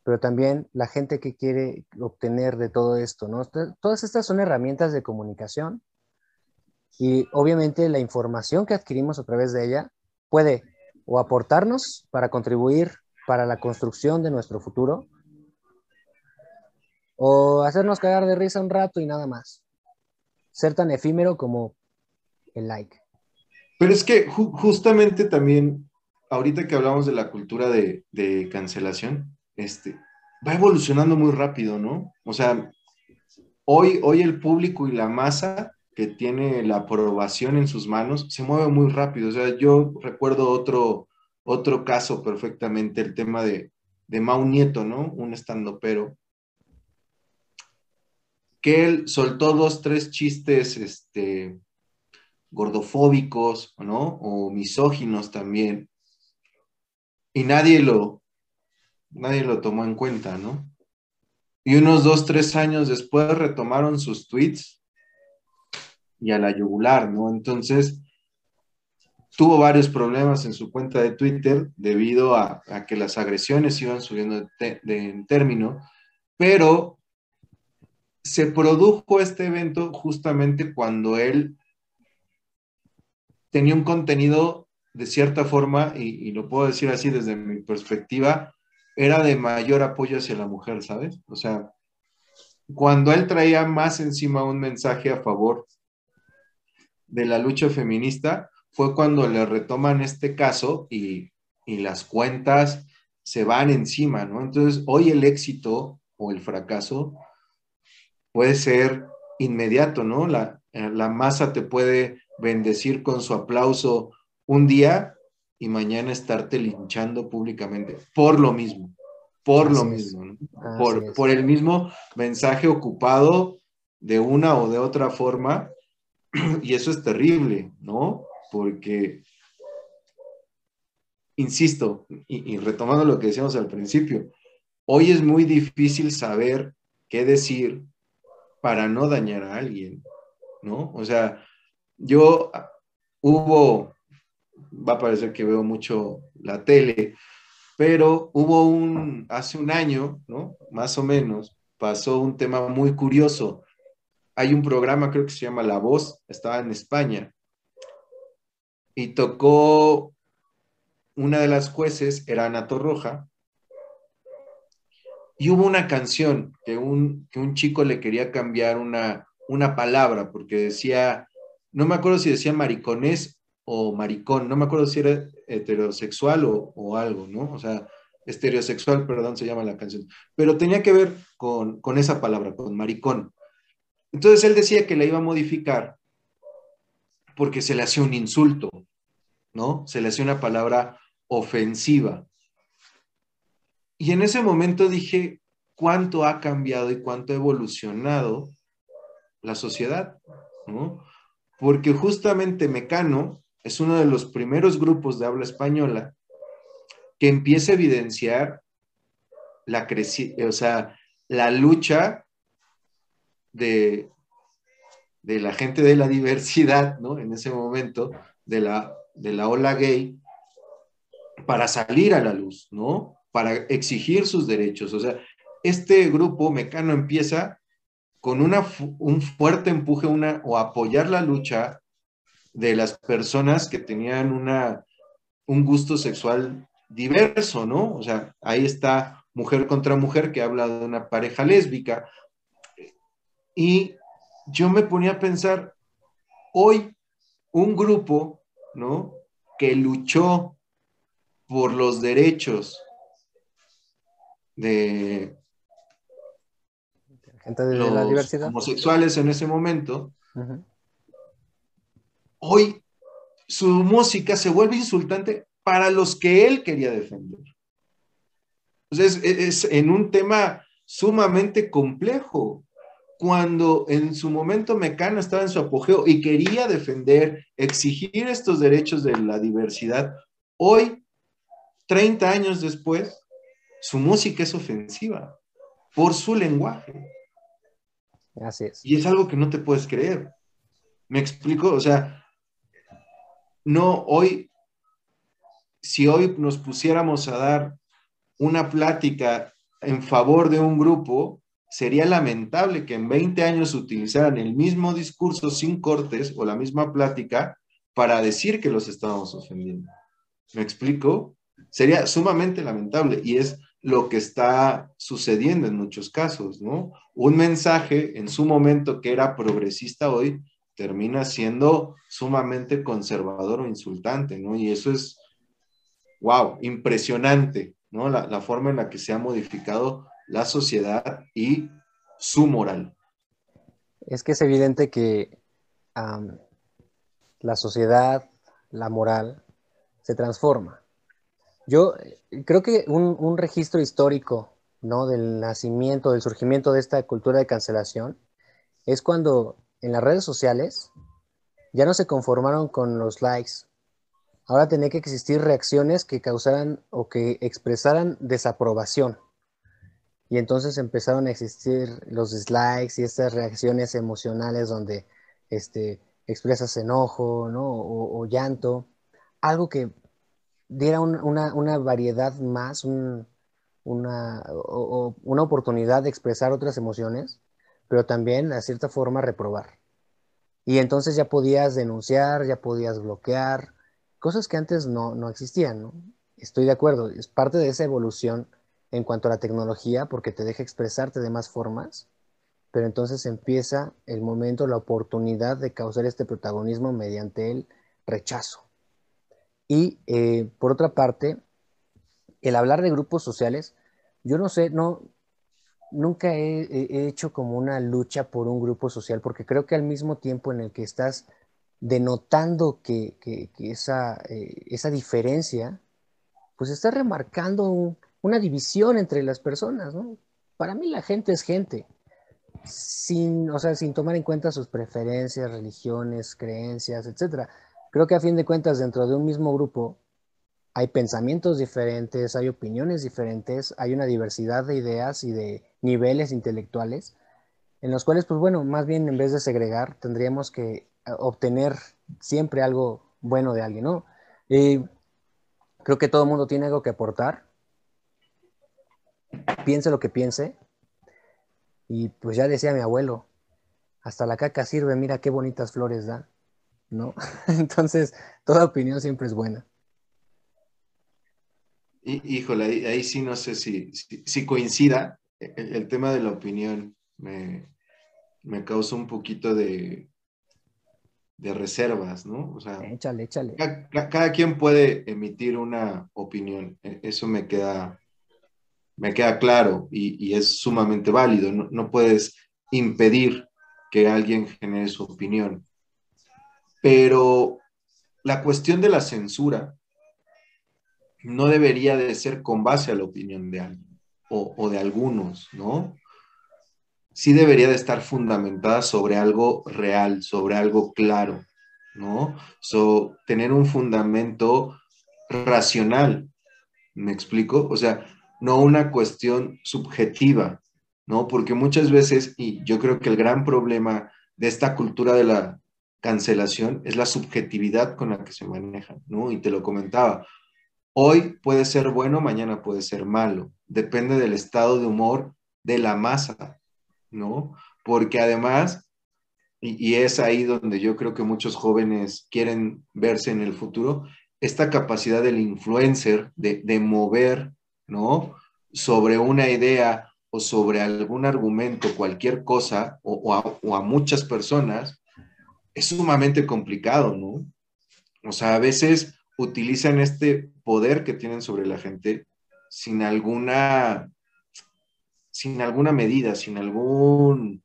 pero también la gente que quiere obtener de todo esto, ¿no? Todas estas son herramientas de comunicación y obviamente la información que adquirimos a través de ella puede o aportarnos para contribuir para la construcción de nuestro futuro o hacernos cagar de risa un rato y nada más. Ser tan efímero como el like. Pero es que justamente también, ahorita que hablamos de la cultura de, de, cancelación, este, va evolucionando muy rápido, ¿no? O sea, hoy, hoy el público y la masa que tiene la aprobación en sus manos, se mueve muy rápido. O sea, yo recuerdo otro, otro caso perfectamente, el tema de, de Mau Nieto, ¿no? Un pero que él soltó dos, tres chistes, este, gordofóbicos, ¿no? O misóginos también. Y nadie lo, nadie lo tomó en cuenta, ¿no? Y unos dos, tres años después retomaron sus tweets y a la yugular, ¿no? Entonces, tuvo varios problemas en su cuenta de Twitter debido a, que las agresiones iban subiendo de, en término, pero se produjo este evento justamente cuando él tenía un contenido de cierta forma, y, y, lo puedo decir así desde mi perspectiva, era de mayor apoyo hacia la mujer, ¿sabes? O sea, cuando él traía más encima un mensaje a favor de la lucha feminista fue cuando le retoman este caso y, las cuentas se van encima, ¿no? Entonces, hoy el éxito o el fracaso puede ser inmediato, ¿no? La, la masa te puede bendecir con su aplauso un día y mañana estarte linchando públicamente por lo mismo, por lo mismo, ¿no? por, por, el mismo mensaje ocupado de una o de otra forma, [CLEARS THROAT] y eso es terrible, ¿no? Porque, insisto, y, retomando lo que decíamos al principio, hoy es muy difícil saber qué decir para no dañar a alguien, ¿no? O sea, yo hubo, va a parecer que veo mucho la tele, pero hubo un, hace un año, ¿no? Más o menos, pasó un tema muy curioso. Hay un programa, creo que se llama La Voz, estaba en España, y tocó una de las jueces, era Ana Torroja, y hubo una canción que un, que un chico le quería cambiar una, una palabra, porque decía, no me acuerdo si decía mariconés o maricón, no me acuerdo si era heterosexual o, o algo, ¿no? O sea, estereosexual, perdón, se llama la canción, pero tenía que ver con, con esa palabra, con maricón. Entonces él decía que la iba a modificar porque se le hacía un insulto, ¿no? Se le hacía una palabra ofensiva. Y en ese momento dije, ¿cuánto ha cambiado y cuánto ha evolucionado la sociedad? ¿no? Porque justamente Mecano es uno de los primeros grupos de habla española que empieza a evidenciar la, o sea, la lucha de, de la gente de la diversidad, ¿no? En ese momento, de la, de la ola gay, para salir a la luz, ¿no? Para exigir sus derechos. O sea, este grupo mecano empieza con una, un fuerte empuje una, o apoyar la lucha de las personas que tenían una, un gusto sexual diverso, ¿no? O sea, ahí está mujer contra mujer que habla de una pareja lésbica. Y yo me ponía a pensar, hoy un grupo, ¿no? Que luchó por los derechos de, gente de la diversidad. homosexuales en ese momento, hoy su música se vuelve insultante para los que él quería defender. Entonces, es, en un tema sumamente complejo. Cuando en su momento Mecano estaba en su apogeo y quería defender, exigir estos derechos de la diversidad, hoy, 30 años después, su música es ofensiva por su lenguaje. Así es. Y es algo que no te puedes creer. ¿Me explico? O sea, no, hoy, si hoy nos pusiéramos a dar una plática en favor de un grupo, sería lamentable que en 20 años utilizaran el mismo discurso sin cortes o la misma plática para decir que los estábamos ofendiendo. ¿Me explico? Sería sumamente lamentable y es lo que está sucediendo en muchos casos, ¿no? Un mensaje en su momento que era progresista hoy termina siendo sumamente conservador o insultante, ¿no? Y eso es, wow, impresionante, ¿no? La, forma en la que se ha modificado la sociedad y su moral. Es que es evidente que la sociedad, la moral, se transforma. Yo eh, creo que un, registro histórico, ¿no? Del nacimiento, del surgimiento de esta cultura de cancelación, es cuando en las redes sociales ya no se conformaron con los likes. Ahora tenía que existir reacciones que causaran o que expresaran desaprobación. Y entonces empezaron a existir los dislikes y estas reacciones emocionales donde este, expresas enojo ¿no? o, o llanto. Algo que diera una, variedad más, una, una oportunidad de expresar otras emociones, pero también, a cierta forma, reprobar. Y entonces ya podías denunciar, ya podías bloquear, cosas que antes no, no existían, ¿no? Estoy de acuerdo, es parte de esa evolución en cuanto a la tecnología, porque te deja expresarte de más formas, pero entonces empieza el momento, la oportunidad de causar este protagonismo mediante el rechazo. Y eh, por otra parte, el hablar de grupos sociales, yo no sé, no, nunca he, hecho como una lucha por un grupo social, porque creo que al mismo tiempo en el que estás denotando que, esa, eh, esa, diferencia, pues estás remarcando una división entre las personas, ¿no? Para mí la gente es gente. sin, o sea, sin tomar en cuenta sus preferencias, religiones, creencias, etc. Creo que a fin de cuentas, dentro de un mismo grupo, hay pensamientos diferentes, hay opiniones diferentes, hay una diversidad de ideas y de niveles intelectuales, en los cuales, pues bueno, más bien en vez de segregar, tendríamos que eh, obtener siempre algo bueno de alguien, ¿no? Y creo que todo el mundo tiene algo que aportar, piense lo que piense, y pues ya decía mi abuelo, hasta la caca sirve, mira qué bonitas flores da, ¿no? [LAUGHS] Entonces, toda opinión siempre es buena. Híjole, ahí, sí no sé si, si, coincida. El, tema de la opinión me, me causa un poquito de, de reservas, ¿no? O sea, échale, échale. Cada, quien puede emitir una opinión. E, eso me queda, me queda claro y, es sumamente válido. No, puedes impedir que alguien genere su opinión. Pero la cuestión de la censura no debería de ser con base a la opinión de alguien o, o de algunos, ¿no? Sí debería de estar fundamentada sobre algo real, sobre algo claro, ¿no? So, tener un fundamento racional, ¿me explico? O sea, no una cuestión subjetiva, ¿no? Porque muchas veces, y yo creo que el gran problema de esta cultura de la cancelación es la subjetividad con la que se maneja, ¿no? Y te lo comentaba, hoy puede ser bueno, mañana puede ser malo, depende del estado de humor de la masa, ¿no? Porque además, y, es ahí donde yo creo que muchos jóvenes quieren verse en el futuro, esta capacidad del influencer de, de mover ¿no? Sobre una idea o sobre algún argumento, cualquier cosa, o, a, muchas personas, es sumamente complicado, ¿no? O sea, a veces utilizan este poder que tienen sobre la gente sin alguna, sin alguna medida, sin algún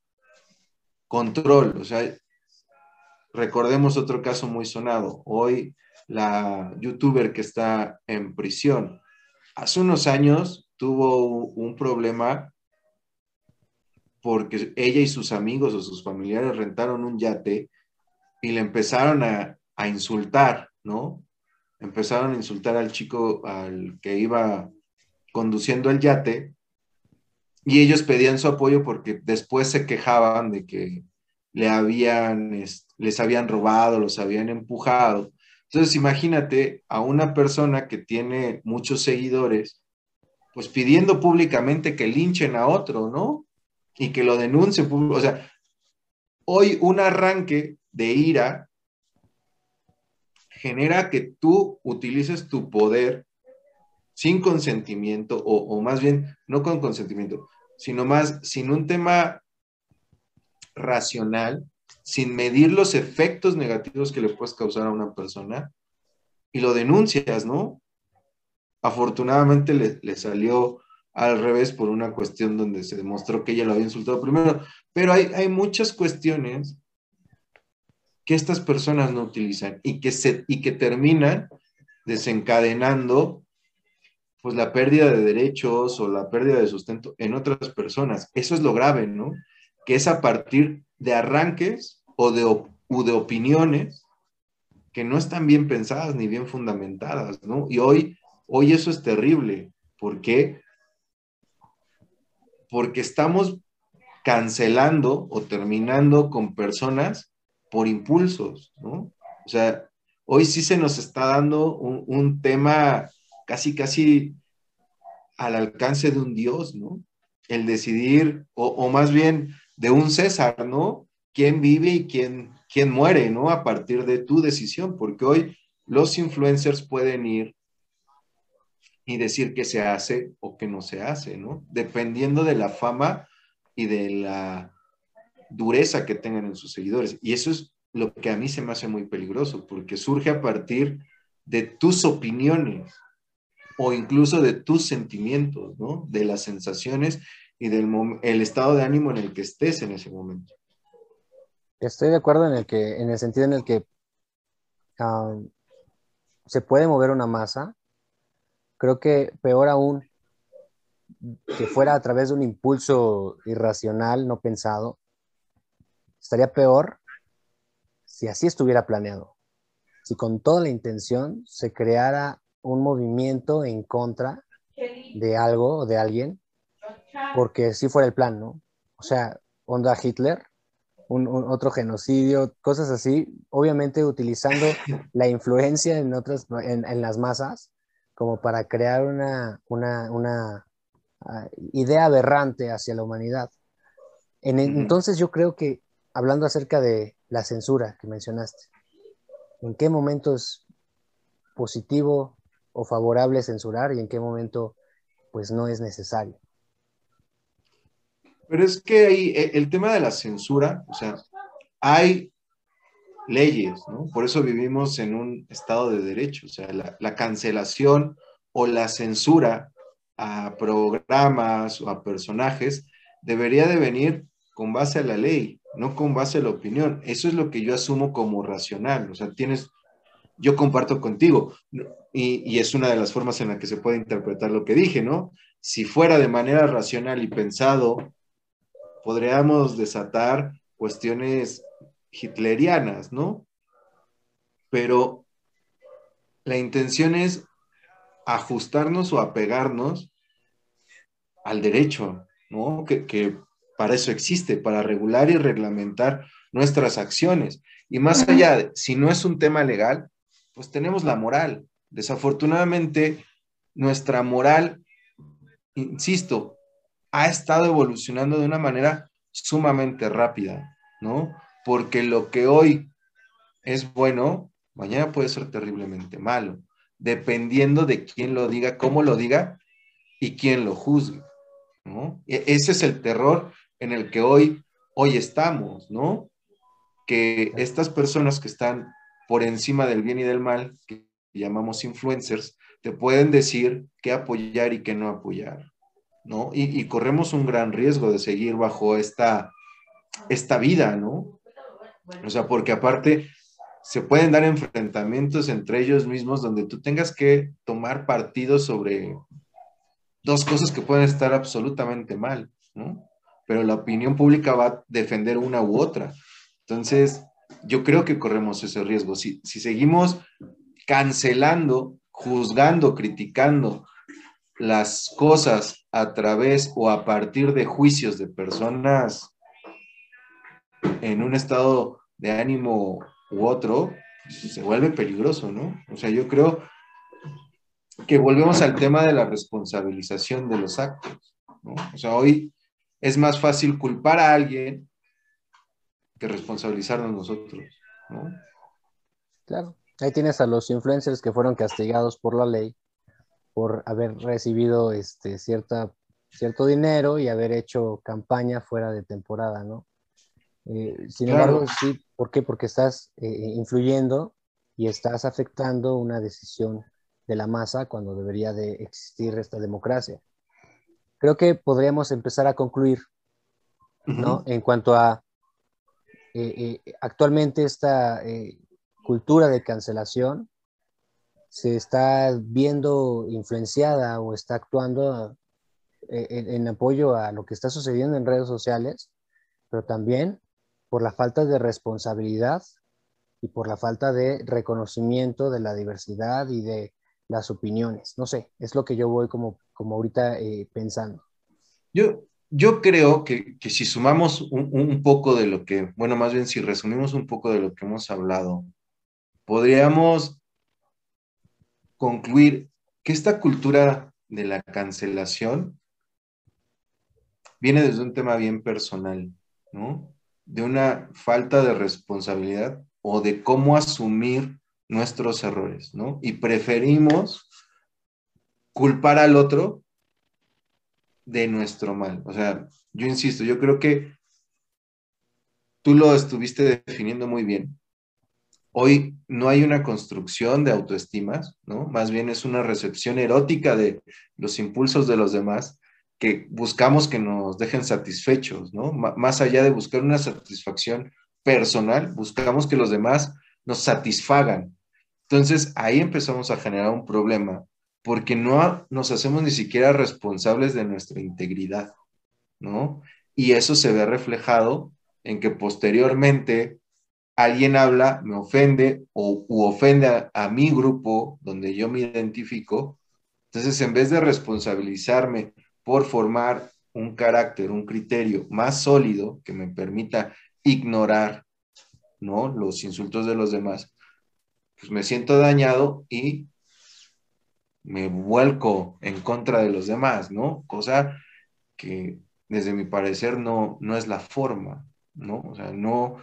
control. O sea, recordemos otro caso muy sonado. Hoy la youtuber que está en prisión, hace unos años tuvo un problema porque ella y sus amigos o sus familiares rentaron un yate y le empezaron a, insultar, ¿no? Empezaron a insultar al chico al que iba conduciendo el yate y ellos pedían su apoyo porque después se quejaban de que le habían, les habían robado, los habían empujado. Entonces, imagínate a una persona que tiene muchos seguidores, pues pidiendo públicamente que linchen a otro, ¿no? Y que lo denuncie. O sea, hoy un arranque de ira genera que tú utilices tu poder sin consentimiento, o, o, más bien, no con consentimiento, sino más sin un tema racional sin medir los efectos negativos que le puedes causar a una persona y lo denuncias, ¿no? Afortunadamente le, salió al revés por una cuestión donde se demostró que ella lo había insultado primero, pero hay, hay muchas cuestiones que estas personas no utilizan y que, se, y que terminan desencadenando pues la pérdida de derechos o la pérdida de sustento en otras personas. Eso es lo grave, ¿no? Que es a partir de arranques o de, de opiniones que no están bien pensadas ni bien fundamentadas, ¿no? Y hoy, hoy eso es terrible. ¿Por qué? Porque estamos cancelando o terminando con personas por impulsos, ¿no? O sea, hoy sí se nos está dando un, tema casi, casi al alcance de un Dios, ¿no? El decidir, o, o, más bien de un César, ¿no? quién vive y quién, quién muere, ¿no? A partir de tu decisión, porque hoy los influencers pueden ir y decir que se hace o que no se hace, ¿no? Dependiendo de la fama y de la dureza que tengan en sus seguidores. Y eso es lo que a mí se me hace muy peligroso, porque surge a partir de tus opiniones o incluso de tus sentimientos, ¿no? De las sensaciones y del el estado de ánimo en el que estés en ese momento. Estoy de acuerdo en el que, en el sentido en el que se puede mover una masa. Creo que peor aún, que fuera a través de un impulso irracional, no pensado, estaría peor si así estuviera planeado. Si con toda la intención se creara un movimiento en contra de algo o de alguien, porque si fuera el plan, ¿no? O sea, onda Hitler, un, otro genocidio, cosas así, obviamente utilizando [LAUGHS] la influencia en otras, en, las masas, como para crear una, una, ah, idea aberrante hacia la humanidad. entonces yo creo que, hablando acerca de la censura que mencionaste, ¿en qué momento es positivo o favorable censurar y en qué momento pues no es necesario? Pero es que ahí eh, el tema de la censura, o sea, hay leyes, ¿no? Por eso vivimos en un estado de derecho, o sea, la, cancelación o la censura a programas o a personajes debería de venir con base a la ley, no con base a la opinión. Eso es lo que yo asumo como racional, o sea, tienes, yo comparto contigo, y, y es una de las formas en la que se puede interpretar lo que dije, ¿no? Si fuera de manera racional y pensado podríamos desatar cuestiones hitlerianas, ¿no? Pero la intención es ajustarnos o apegarnos al derecho, ¿no? Que, para eso existe, para regular y reglamentar nuestras acciones. Y más allá, de, si no es un tema legal, pues tenemos la moral. Desafortunadamente, nuestra moral, insisto, ha estado evolucionando de una manera sumamente rápida, ¿no? Porque lo que hoy es bueno, mañana puede ser terriblemente malo, dependiendo de quién lo diga, cómo lo diga y quién lo juzgue, ¿no? E-, ese es el terror en el que hoy, hoy estamos, ¿no? Que estas personas que están por encima del bien y del mal, que llamamos influencers, te pueden decir qué apoyar y qué no apoyar. ¿No? Y, corremos un gran riesgo de seguir bajo esta, esta vida, ¿no? O sea, porque aparte se pueden dar enfrentamientos entre ellos mismos donde tú tengas que tomar partido sobre dos cosas que pueden estar absolutamente mal, ¿no? Pero la opinión pública va a defender una u otra. Entonces, yo creo que corremos ese riesgo. Si, si seguimos cancelando, juzgando, criticando las cosas a través o a partir de juicios de personas en un estado de ánimo u otro, se vuelve peligroso, ¿no? O sea, yo creo que volvemos al tema de la responsabilización de los actos, ¿no? O sea, hoy es más fácil culpar a alguien que responsabilizarnos nosotros, ¿no? Claro. Ahí tienes a los influencers que fueron castigados por la ley por haber recibido este, cierta, cierto dinero y haber hecho campaña fuera de temporada, ¿no? Eh, sin embargo, sí, ¿por qué? Porque estás eh, influyendo y estás afectando una decisión de la masa cuando debería de existir esta democracia. Creo que podríamos empezar a concluir, ¿no? En cuanto a eh, actualmente esta cultura de cancelación se está viendo influenciada o está actuando eh, en, apoyo a lo que está sucediendo en redes sociales, pero también por la falta de responsabilidad y por la falta de reconocimiento de la diversidad y de las opiniones. No sé, es lo que yo voy como, como ahorita eh, pensando. Yo, yo creo que, que si sumamos un, un, poco de lo que, bueno, más bien si resumimos un poco de lo que hemos hablado, podríamos concluir que esta cultura de la cancelación viene desde un tema bien personal, ¿no? De una falta de responsabilidad o de cómo asumir nuestros errores, ¿no? Y preferimos culpar al otro de nuestro mal. O sea, yo insisto, yo creo que tú lo estuviste definiendo muy bien. Hoy no hay una construcción de autoestimas, ¿no? Más bien es una recepción erótica de los impulsos de los demás que buscamos que nos dejen satisfechos, ¿no? más allá de buscar una satisfacción personal, buscamos que los demás nos satisfagan. Entonces ahí empezamos a generar un problema porque no nos hacemos ni siquiera responsables de nuestra integridad, ¿no? Y eso se ve reflejado en que posteriormente alguien habla, me ofende o u ofende a, a, mi grupo donde yo me identifico. Entonces, en vez de responsabilizarme por formar un carácter, un criterio más sólido que me permita ignorar, ¿no? Los insultos de los demás, pues me siento dañado y me vuelco en contra de los demás, ¿no? Cosa que desde mi parecer no, no es la forma, ¿no? O sea, no,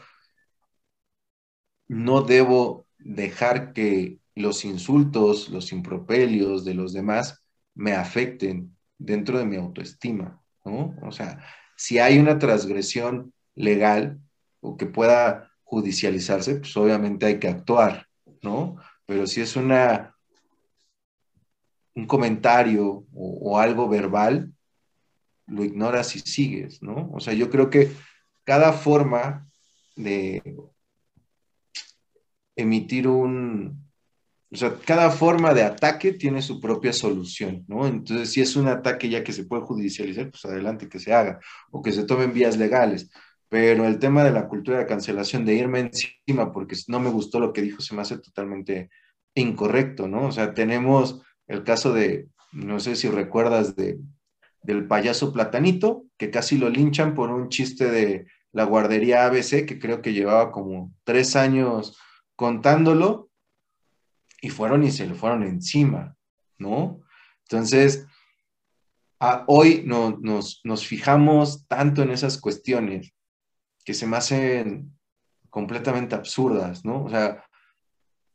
no debo dejar que los insultos, los impropelios de los demás me afecten dentro de mi autoestima, ¿no? O sea, si hay una transgresión legal o que pueda judicializarse, pues obviamente hay que actuar, ¿no? Pero si es una un comentario o, algo verbal, lo ignoras y sigues, ¿no? O sea, yo creo que cada forma de emitir un, o sea, cada forma de ataque tiene su propia solución, ¿no? Entonces, si es un ataque ya que se puede judicializar, pues adelante que se haga o que se tomen vías legales. Pero el tema de la cultura de cancelación, de irme encima porque no me gustó lo que dijo, se me hace totalmente incorrecto, ¿no? O sea, tenemos el caso de, no sé si recuerdas, de, del payaso Platanito, que casi lo linchan por un chiste de la guardería ABC, que creo que llevaba como tres años contándolo, y fueron y se le fueron encima, ¿no? Entonces, hoy no, nos, nos fijamos tanto en esas cuestiones que se me hacen completamente absurdas, ¿no? O sea,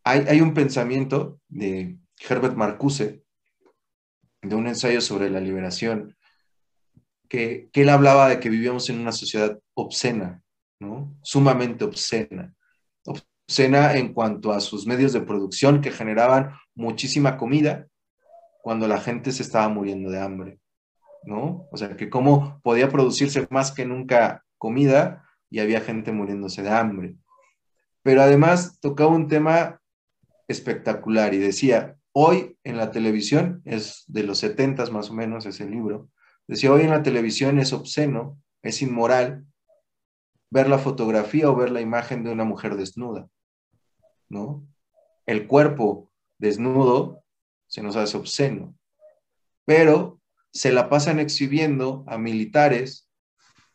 hay, hay un pensamiento de Herbert Marcuse, de un ensayo sobre la liberación, que, él hablaba de que vivíamos en una sociedad obscena, ¿no? Sumamente obscena. Obscena en cuanto a sus medios de producción que generaban muchísima comida cuando la gente se estaba muriendo de hambre, ¿no? O sea, que cómo podía producirse más que nunca comida y había gente muriéndose de hambre. Pero además tocaba un tema espectacular y decía, Hoy en la televisión, es de los 70 más o menos ese libro, decía, hoy en la televisión es obsceno, es inmoral ver la fotografía o ver la imagen de una mujer desnuda, ¿no? El cuerpo desnudo se nos hace obsceno, pero se la pasan exhibiendo a militares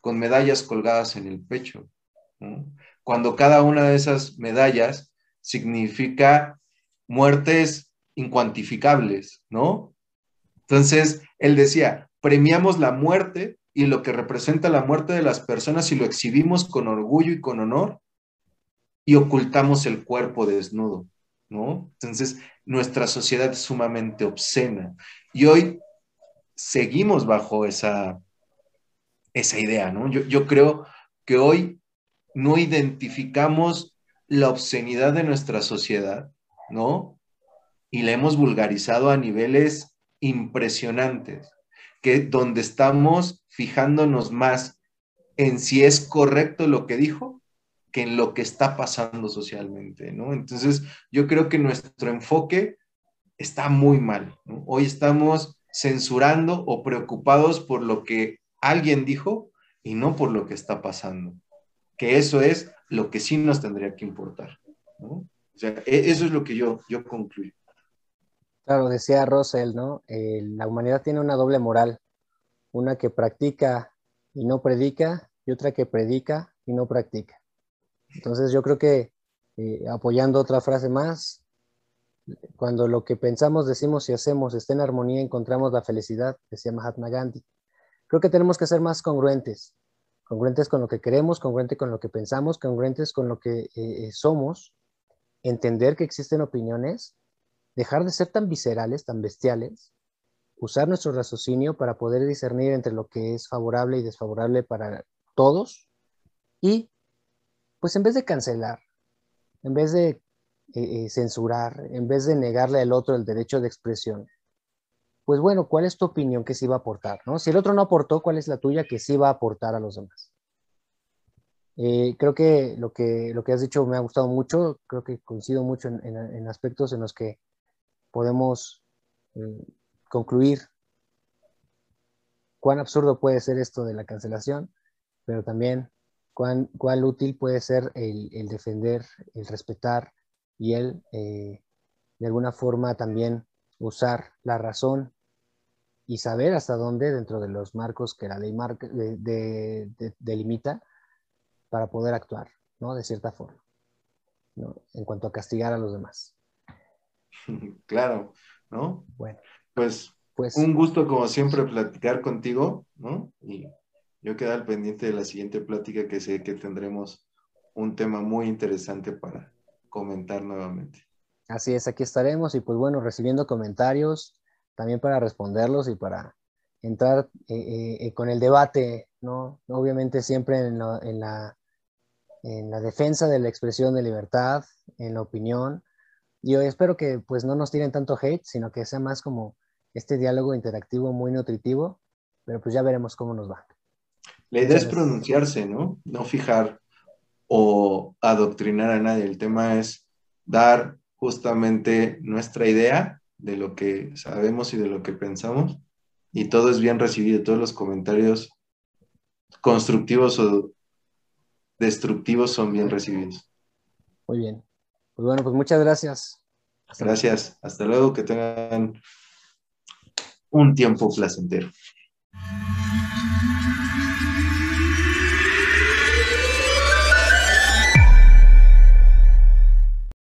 con medallas colgadas en el pecho, cuando cada una de esas medallas significa muertes incuantificables, ¿no? Entonces, él decía, premiamos la muerte y lo que representa la muerte de las personas y lo exhibimos con orgullo y con honor y ocultamos el cuerpo desnudo, ¿no? Entonces, nuestra sociedad es sumamente obscena y hoy seguimos bajo esa, esa idea, ¿no? Yo, yo creo que hoy no identificamos la obscenidad de nuestra sociedad, ¿no? y la hemos vulgarizado a niveles impresionantes, que donde estamos fijándonos más en si es correcto lo que dijo que en lo que está pasando socialmente, ¿no? Entonces, yo creo que nuestro enfoque está muy mal. Hoy estamos censurando o preocupados por lo que alguien dijo y no por lo que está pasando, que eso es lo que sí nos tendría que importar. O sea, e, eso es lo que yo, yo concluyo. Claro, decía Russell, ¿no? Eh, la humanidad tiene una doble moral, una que practica y no predica y otra que predica y no practica. Entonces yo creo que eh, apoyando otra frase más, cuando lo que pensamos, decimos y hacemos está en armonía, encontramos la felicidad, decía Mahatma Gandhi. Creo que tenemos que ser más congruentes, congruentes con lo que queremos, congruentes con lo que pensamos, congruentes con lo que eh, somos, entender que existen opiniones dejar de ser tan viscerales, tan bestiales, usar nuestro raciocinio para poder discernir entre lo que es favorable y desfavorable para todos y pues en vez de cancelar, en vez de eh, eh, censurar, en vez de negarle al otro el derecho de expresión, pues bueno, ¿cuál es tu opinión que sí va a aportar? ¿no? Si el otro no aportó, ¿cuál es la tuya que sí va a aportar a los demás? Eh, creo que lo, que lo que has dicho me ha gustado mucho, creo que coincido mucho en aspectos en los que podemos concluir cuán absurdo puede ser esto de la cancelación, pero también cuán, cuán útil puede ser el, defender, el respetar y el, eh, de alguna forma, también usar la razón y saber hasta dónde, dentro de los marcos que la ley delimita, para poder actuar, ¿no? De cierta forma, ¿no? En cuanto a castigar a los demás. [LAUGHS] Claro, ¿no? Bueno. Pues, pues un gusto como siempre platicar contigo, ¿no? Y yo quedo al pendiente de la siguiente plática que sé que tendremos un tema muy interesante para comentar nuevamente. Así es, aquí estaremos y pues bueno, recibiendo comentarios también para responderlos y para entrar eh, eh, eh, con el debate, ¿no? Obviamente siempre en la en la defensa de la expresión de libertad, en la opinión. Yo espero que pues no nos tiren tanto hate, sino que sea más como este diálogo interactivo muy nutritivo, pero pues ya veremos cómo nos va. La idea es pronunciarse, ¿no? No fijar o adoctrinar a nadie. El tema es dar justamente nuestra idea de lo que sabemos y de lo que pensamos y todo es bien recibido, todos los comentarios constructivos o destructivos son bien recibidos. Muy bien. Pues bueno, pues muchas gracias. gracias. Hasta luego. Que tengan un tiempo placentero.